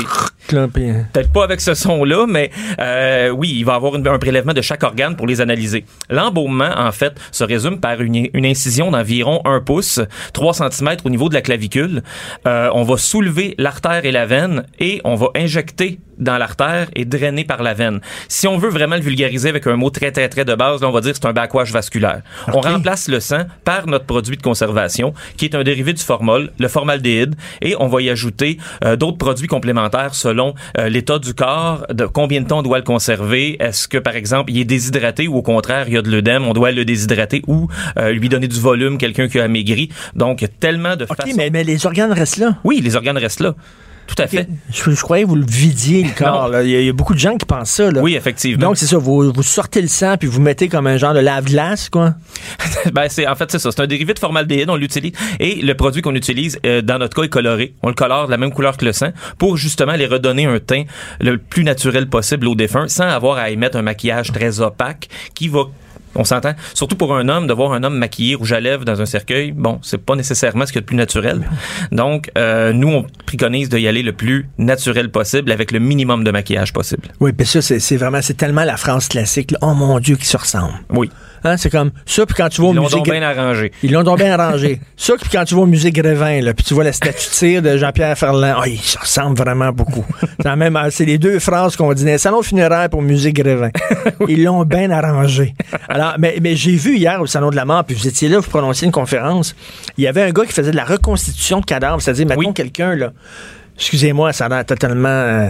Peut-être pas avec ce son-là, mais euh, oui, il va y avoir un prélèvement de chaque organe pour les analyser. L'embaumement, en fait, se résume par une, une incision d'environ 1 pouce, 3 cm au niveau de la clavicule. Euh, on va soulever l'artère et la veine et on va injecter dans l'artère et drainer par la veine. Si on veut vraiment le vulgariser avec un mot très très très de base, là, on va dire que c'est un backwash vasculaire. On remplace le sang par notre produit de conservation qui est un dérivé du formol, le formaldéhyde et on va y ajouter euh, d'autres produits complémentaires selon euh, l'état du corps, de combien de temps on doit le conserver, est-ce que par exemple il est déshydraté ou au contraire il y a de l'œdème, on doit le déshydrater ou lui donner du volume, quelqu'un qui a maigri. Donc tellement de OK, mais, mais les organes restent là. Oui, les organes restent là. Tout à fait. Je, croyais que vous le vidiez, le corps. Il, y a, beaucoup de gens qui pensent ça. Oui, effectivement. Donc, c'est ça. Vous, vous, sortez le sang puis vous mettez comme un genre de lave-glace, quoi? ben, c'est, en fait, c'est ça. C'est un dérivé de formaldéhyde. On l'utilise. Et le produit qu'on utilise, euh, dans notre cas, est coloré. On le colore de la même couleur que le sang pour justement les redonner un teint le plus naturel possible aux défunts sans avoir à émettre un maquillage très opaque qui va on s'entend? Surtout pour un homme, de voir un homme maquillé rouge à lèvres dans un cercueil, bon, c'est pas nécessairement ce qui est le plus naturel. Donc, euh, nous, on préconise d'y aller le plus naturel possible avec le minimum de maquillage possible. Oui, puis ça, c'est vraiment, c'est tellement la France classique. oh mon Dieu, qui se ressemble. Oui. Hein, c'est comme ça, puis quand tu vas au musée. Ils l'ont bien arrangé. Ils l'ont donc bien arrangé. ça, puis quand tu vas au musée Grévin, là, puis tu vois la statue de cire de Jean-Pierre Ferland, oh, il se ressemble vraiment beaucoup. c'est, même, c'est les deux phrases qu'on dit dans salon funéraire pour musée Grévin. Ils l'ont bien arrangé. Alors, mais, mais j'ai vu hier au Salon de la mort, puis vous étiez là, vous prononciez une conférence. Il y avait un gars qui faisait de la reconstitution de cadavres, c'est-à-dire, mettons quelqu'un, là. Excusez-moi, ça a l'air totalement. Euh,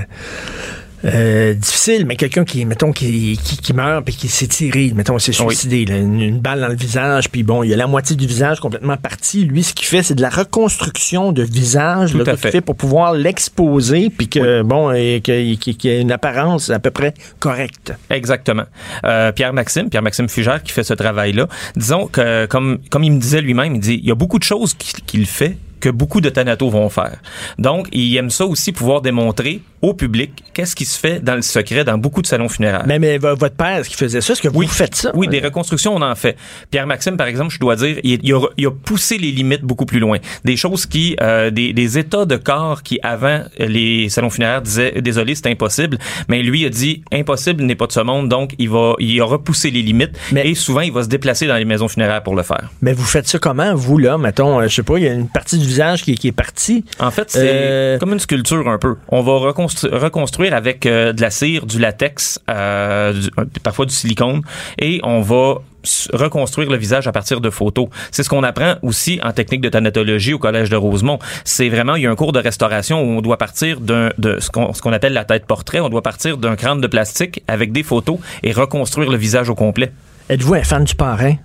euh, difficile, mais quelqu'un qui, mettons, qui, qui, meurt puis qui s'est tiré, mettons, s'est suicidé, une, balle dans le visage, puis bon, il y a la moitié du visage complètement parti. Lui, ce qu'il fait, c'est de la reconstruction de visage, Tout fait. pour pouvoir l'exposer, puis que, bon, et qu'il ait une apparence à peu près correcte. Exactement. Euh, Pierre-Maxime, Pierre-Maxime Fugère qui fait ce travail-là, disons que, comme, comme il me disait lui-même, il dit, il y a beaucoup de choses qu'il fait que beaucoup de Thanatos vont faire. Donc, il aime ça aussi pouvoir démontrer au public qu'est-ce qui se fait dans le secret dans beaucoup de salons funéraires. Mais, mais votre père, est-ce qu'il faisait ça? Est-ce que vous faites ça? Oui, des reconstructions, on en fait. Pierre-Maxime, par exemple, je dois dire, il, a, il, a, poussé les limites beaucoup plus loin. Des choses qui, euh, des, des, états de corps qui, avant, les salons funéraires disaient, désolé, c'est impossible. Mais lui a dit, impossible n'est pas de ce monde, donc il va, il a repoussé les limites. Mais, et souvent, il va se déplacer dans les maisons funéraires pour le faire. Mais vous faites ça comment, vous, là? Mettons, euh, je sais pas, il y a une partie du visage qui, qui est partie. En fait, c'est euh, comme une sculpture un peu. On va reconstruire avec euh, de la cire, du latex, euh, parfois du silicone, et on va reconstruire le visage à partir de photos. C'est ce qu'on apprend aussi en technique de thanatologie au collège de Rosemont. C'est vraiment il y a un cours de restauration où on doit partir d'un de ce qu'on appelle la tête portrait, on doit partir d'un crâne de plastique avec des photos et reconstruire le visage au complet. Êtes-vous un fan du parrain?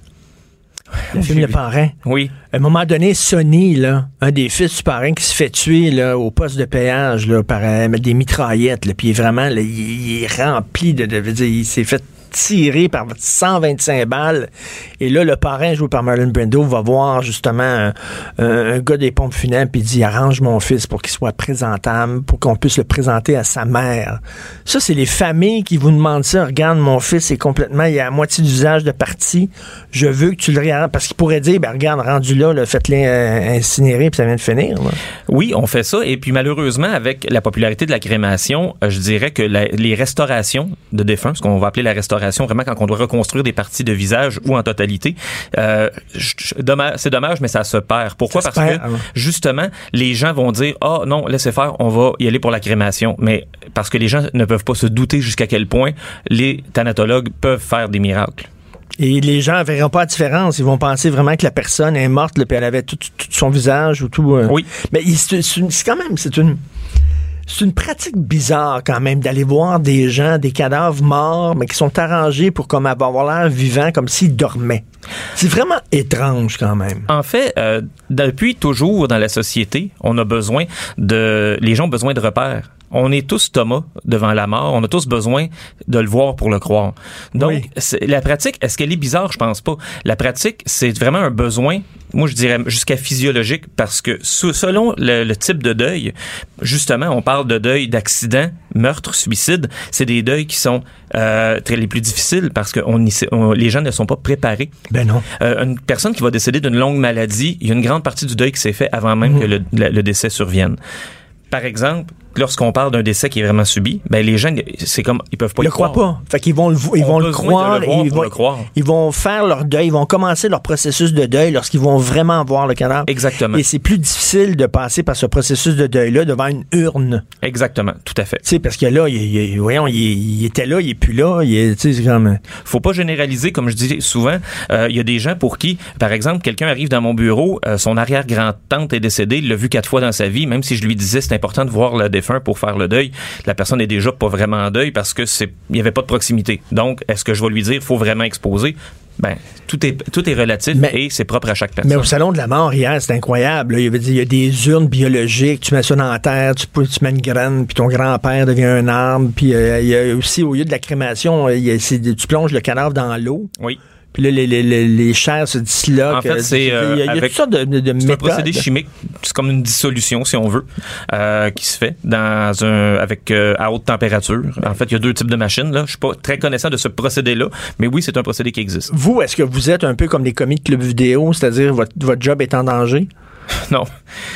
Le film Le Parrain. Oui. À un moment donné, Sonny, là, un des fils du parrain qui se fait tuer là, au poste de péage là, par euh, des mitraillettes, là, puis vraiment, là, il, est rempli de, de, dire, il s'est fait tiré par 125 balles. Et là, le parrain, joué par Marlon Brando, va voir justement un, gars des pompes funèbres et dit arrange mon fils pour qu'il soit présentable, pour qu'on puisse le présenter à sa mère. Ça, c'est les familles qui vous demandent ça. Regarde, mon fils est complètement, il a à moitié d'usage de partie. Je veux que tu le regardes. Parce qu'il pourrait dire, ben, regarde, rendu là, faites-le euh, incinérer puis ça vient de finir. Oui, on fait ça. Et puis malheureusement, avec la popularité de la crémation, euh, je dirais que les restaurations de défunts, ce qu'on va appeler la restauration, vraiment quand on doit reconstruire des parties de visage ou en totalité, euh, c'est dommage, mais ça se perd. Pourquoi? Parce que hein. justement, les gens vont dire, ah oh, non, laissez faire, on va y aller pour la crémation. Mais parce que les gens ne peuvent pas se douter jusqu'à quel point les thanatologues peuvent faire des miracles. Et les gens ne verront pas la différence. Ils vont penser vraiment que la personne est morte, puis elle avait tout, son visage ou tout. Euh. Oui. Mais c'est quand même, c'est une. C'est une pratique bizarre quand même d'aller voir des gens, des cadavres morts, mais qui sont arrangés pour comme avoir l'air vivant, comme s'ils dormaient. C'est vraiment étrange quand même. En fait, euh, depuis toujours dans la société, on a besoin de, les gens ont besoin de repères on est tous Thomas devant la mort. On a tous besoin de le voir pour le croire. Donc, la pratique, est-ce qu'elle est bizarre? Je pense pas. La pratique, c'est vraiment un besoin, moi je dirais jusqu'à physiologique, parce que selon le, type de deuil, justement, on parle de deuil d'accident, meurtre, suicide. C'est des deuils qui sont euh, très les plus difficiles parce que on, les gens ne sont pas préparés. Ben non. Euh, une personne qui va décéder d'une longue maladie, il y a une grande partie du deuil qui s'est fait avant même mmh. que le, le décès survienne. Par exemple, lorsqu'on parle d'un décès qui est vraiment subi, ben les gens, c'est comme ils peuvent pas ils le croient pas. Fait qu'ils vont le, ils vont le croire, ils vont, croire. ils vont faire leur deuil, ils vont commencer leur processus de deuil lorsqu'ils vont vraiment voir le cadavre. Exactement. Et c'est plus difficile de passer par ce processus de deuil là devant une urne. Exactement, tout à fait. Tu sais parce que là, il, voyons, il, était là, il est plus là, il tu sais c'est comme faut pas généraliser comme je dis souvent, euh, il y a des gens pour qui par exemple, quelqu'un arrive dans mon bureau, euh, son arrière-grand-tante est décédée, il l'a vu quatre fois dans sa vie, même si je lui disais c'est important de voir le défunt pour faire le deuil, la personne est déjà pas vraiment en deuil parce que c'est il y avait pas de proximité. Donc, est-ce que je vais lui dire faut vraiment exposer? Ben, tout est, tout est relatif et c'est propre à chaque personne. Mais au Salon de la mort, hier, c'est incroyable. Il, y a des urnes biologiques, tu mets ça dans la terre, tu, tu mets une graine, puis ton grand-père devient un arbre. Puis euh, il y a aussi, au lieu de la crémation, tu plonges le cadavre dans l'eau. Oui. Puis là, les, les, les chairs se disloquent. En fait, c'est euh, il y a, avec, toutes sortes de, de, C'est un procédé chimique, c'est comme une dissolution, si on veut, euh, qui se fait dans un avec euh, à haute température. En fait, il y a deux types de machines. Là, je suis pas très connaissant de ce procédé-là, mais oui, c'est un procédé qui existe. Vous, est-ce que vous êtes un peu comme les commis de club vidéo, c'est-à-dire votre, votre job est en danger? non.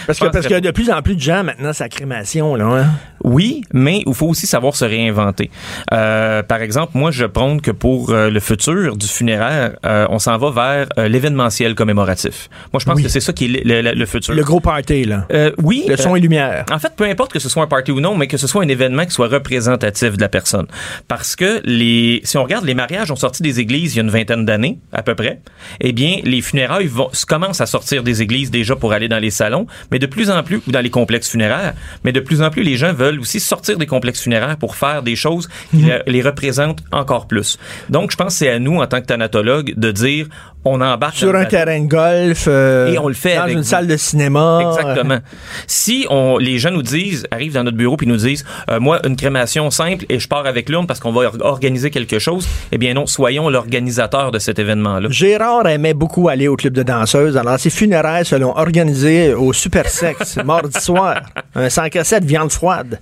Parce que parce qu'il y a de plus en plus de gens maintenant, sa crémation, là. Hein? Oui, mais il faut aussi savoir se réinventer. Euh, par exemple, moi, je prône que pour euh, le futur du funéraire, euh, on s'en va vers l'événementiel commémoratif. Moi, je pense que c'est ça qui est le, futur. Le gros party, là. oui. Le son et lumière. En fait, peu importe que ce soit un party ou non, mais que ce soit un événement qui soit représentatif de la personne. Parce que les, si on regarde, les mariages ont sorti des églises il y a une vingtaine d'années, à peu près. Eh bien, les funérailles vont, commencent à sortir des églises déjà pour aller dans les salons, mais de plus en plus, ou dans les complexes funéraires, mais de plus en plus, les gens veulent aussi sortir des complexes funéraires pour faire des choses qui mhm. les représentent encore plus. Donc, je pense que c'est à nous, en tant que thanatologue, de dire, on embarque sur un terrain de golf euh, et on le fait dans une salle de cinéma. Exactement. Si on, les gens nous disent, arrivent dans notre bureau puis nous disent, euh, moi, une crémation simple et je pars avec l'urne parce qu'on va organiser quelque chose, eh bien non, soyons l'organisateur de cet événement-là. Gérard aimait beaucoup aller au club de danseuses. Alors, ses funérailles selon organisé au Super Sexe, mardi soir. Un 100 cassette viande froide.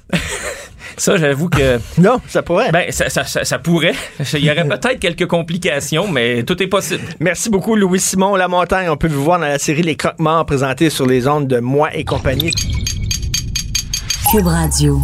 Ça, j'avoue que. Non, ça pourrait. Ben, ça, ça, ça, pourrait. Il y aurait peut-être quelques complications, mais tout est possible. Merci beaucoup, Louis-Simon Lamontagne. On peut vous voir dans la série Les Croque-Morts présentés sur les ondes de Moi et compagnie. Cube Radio.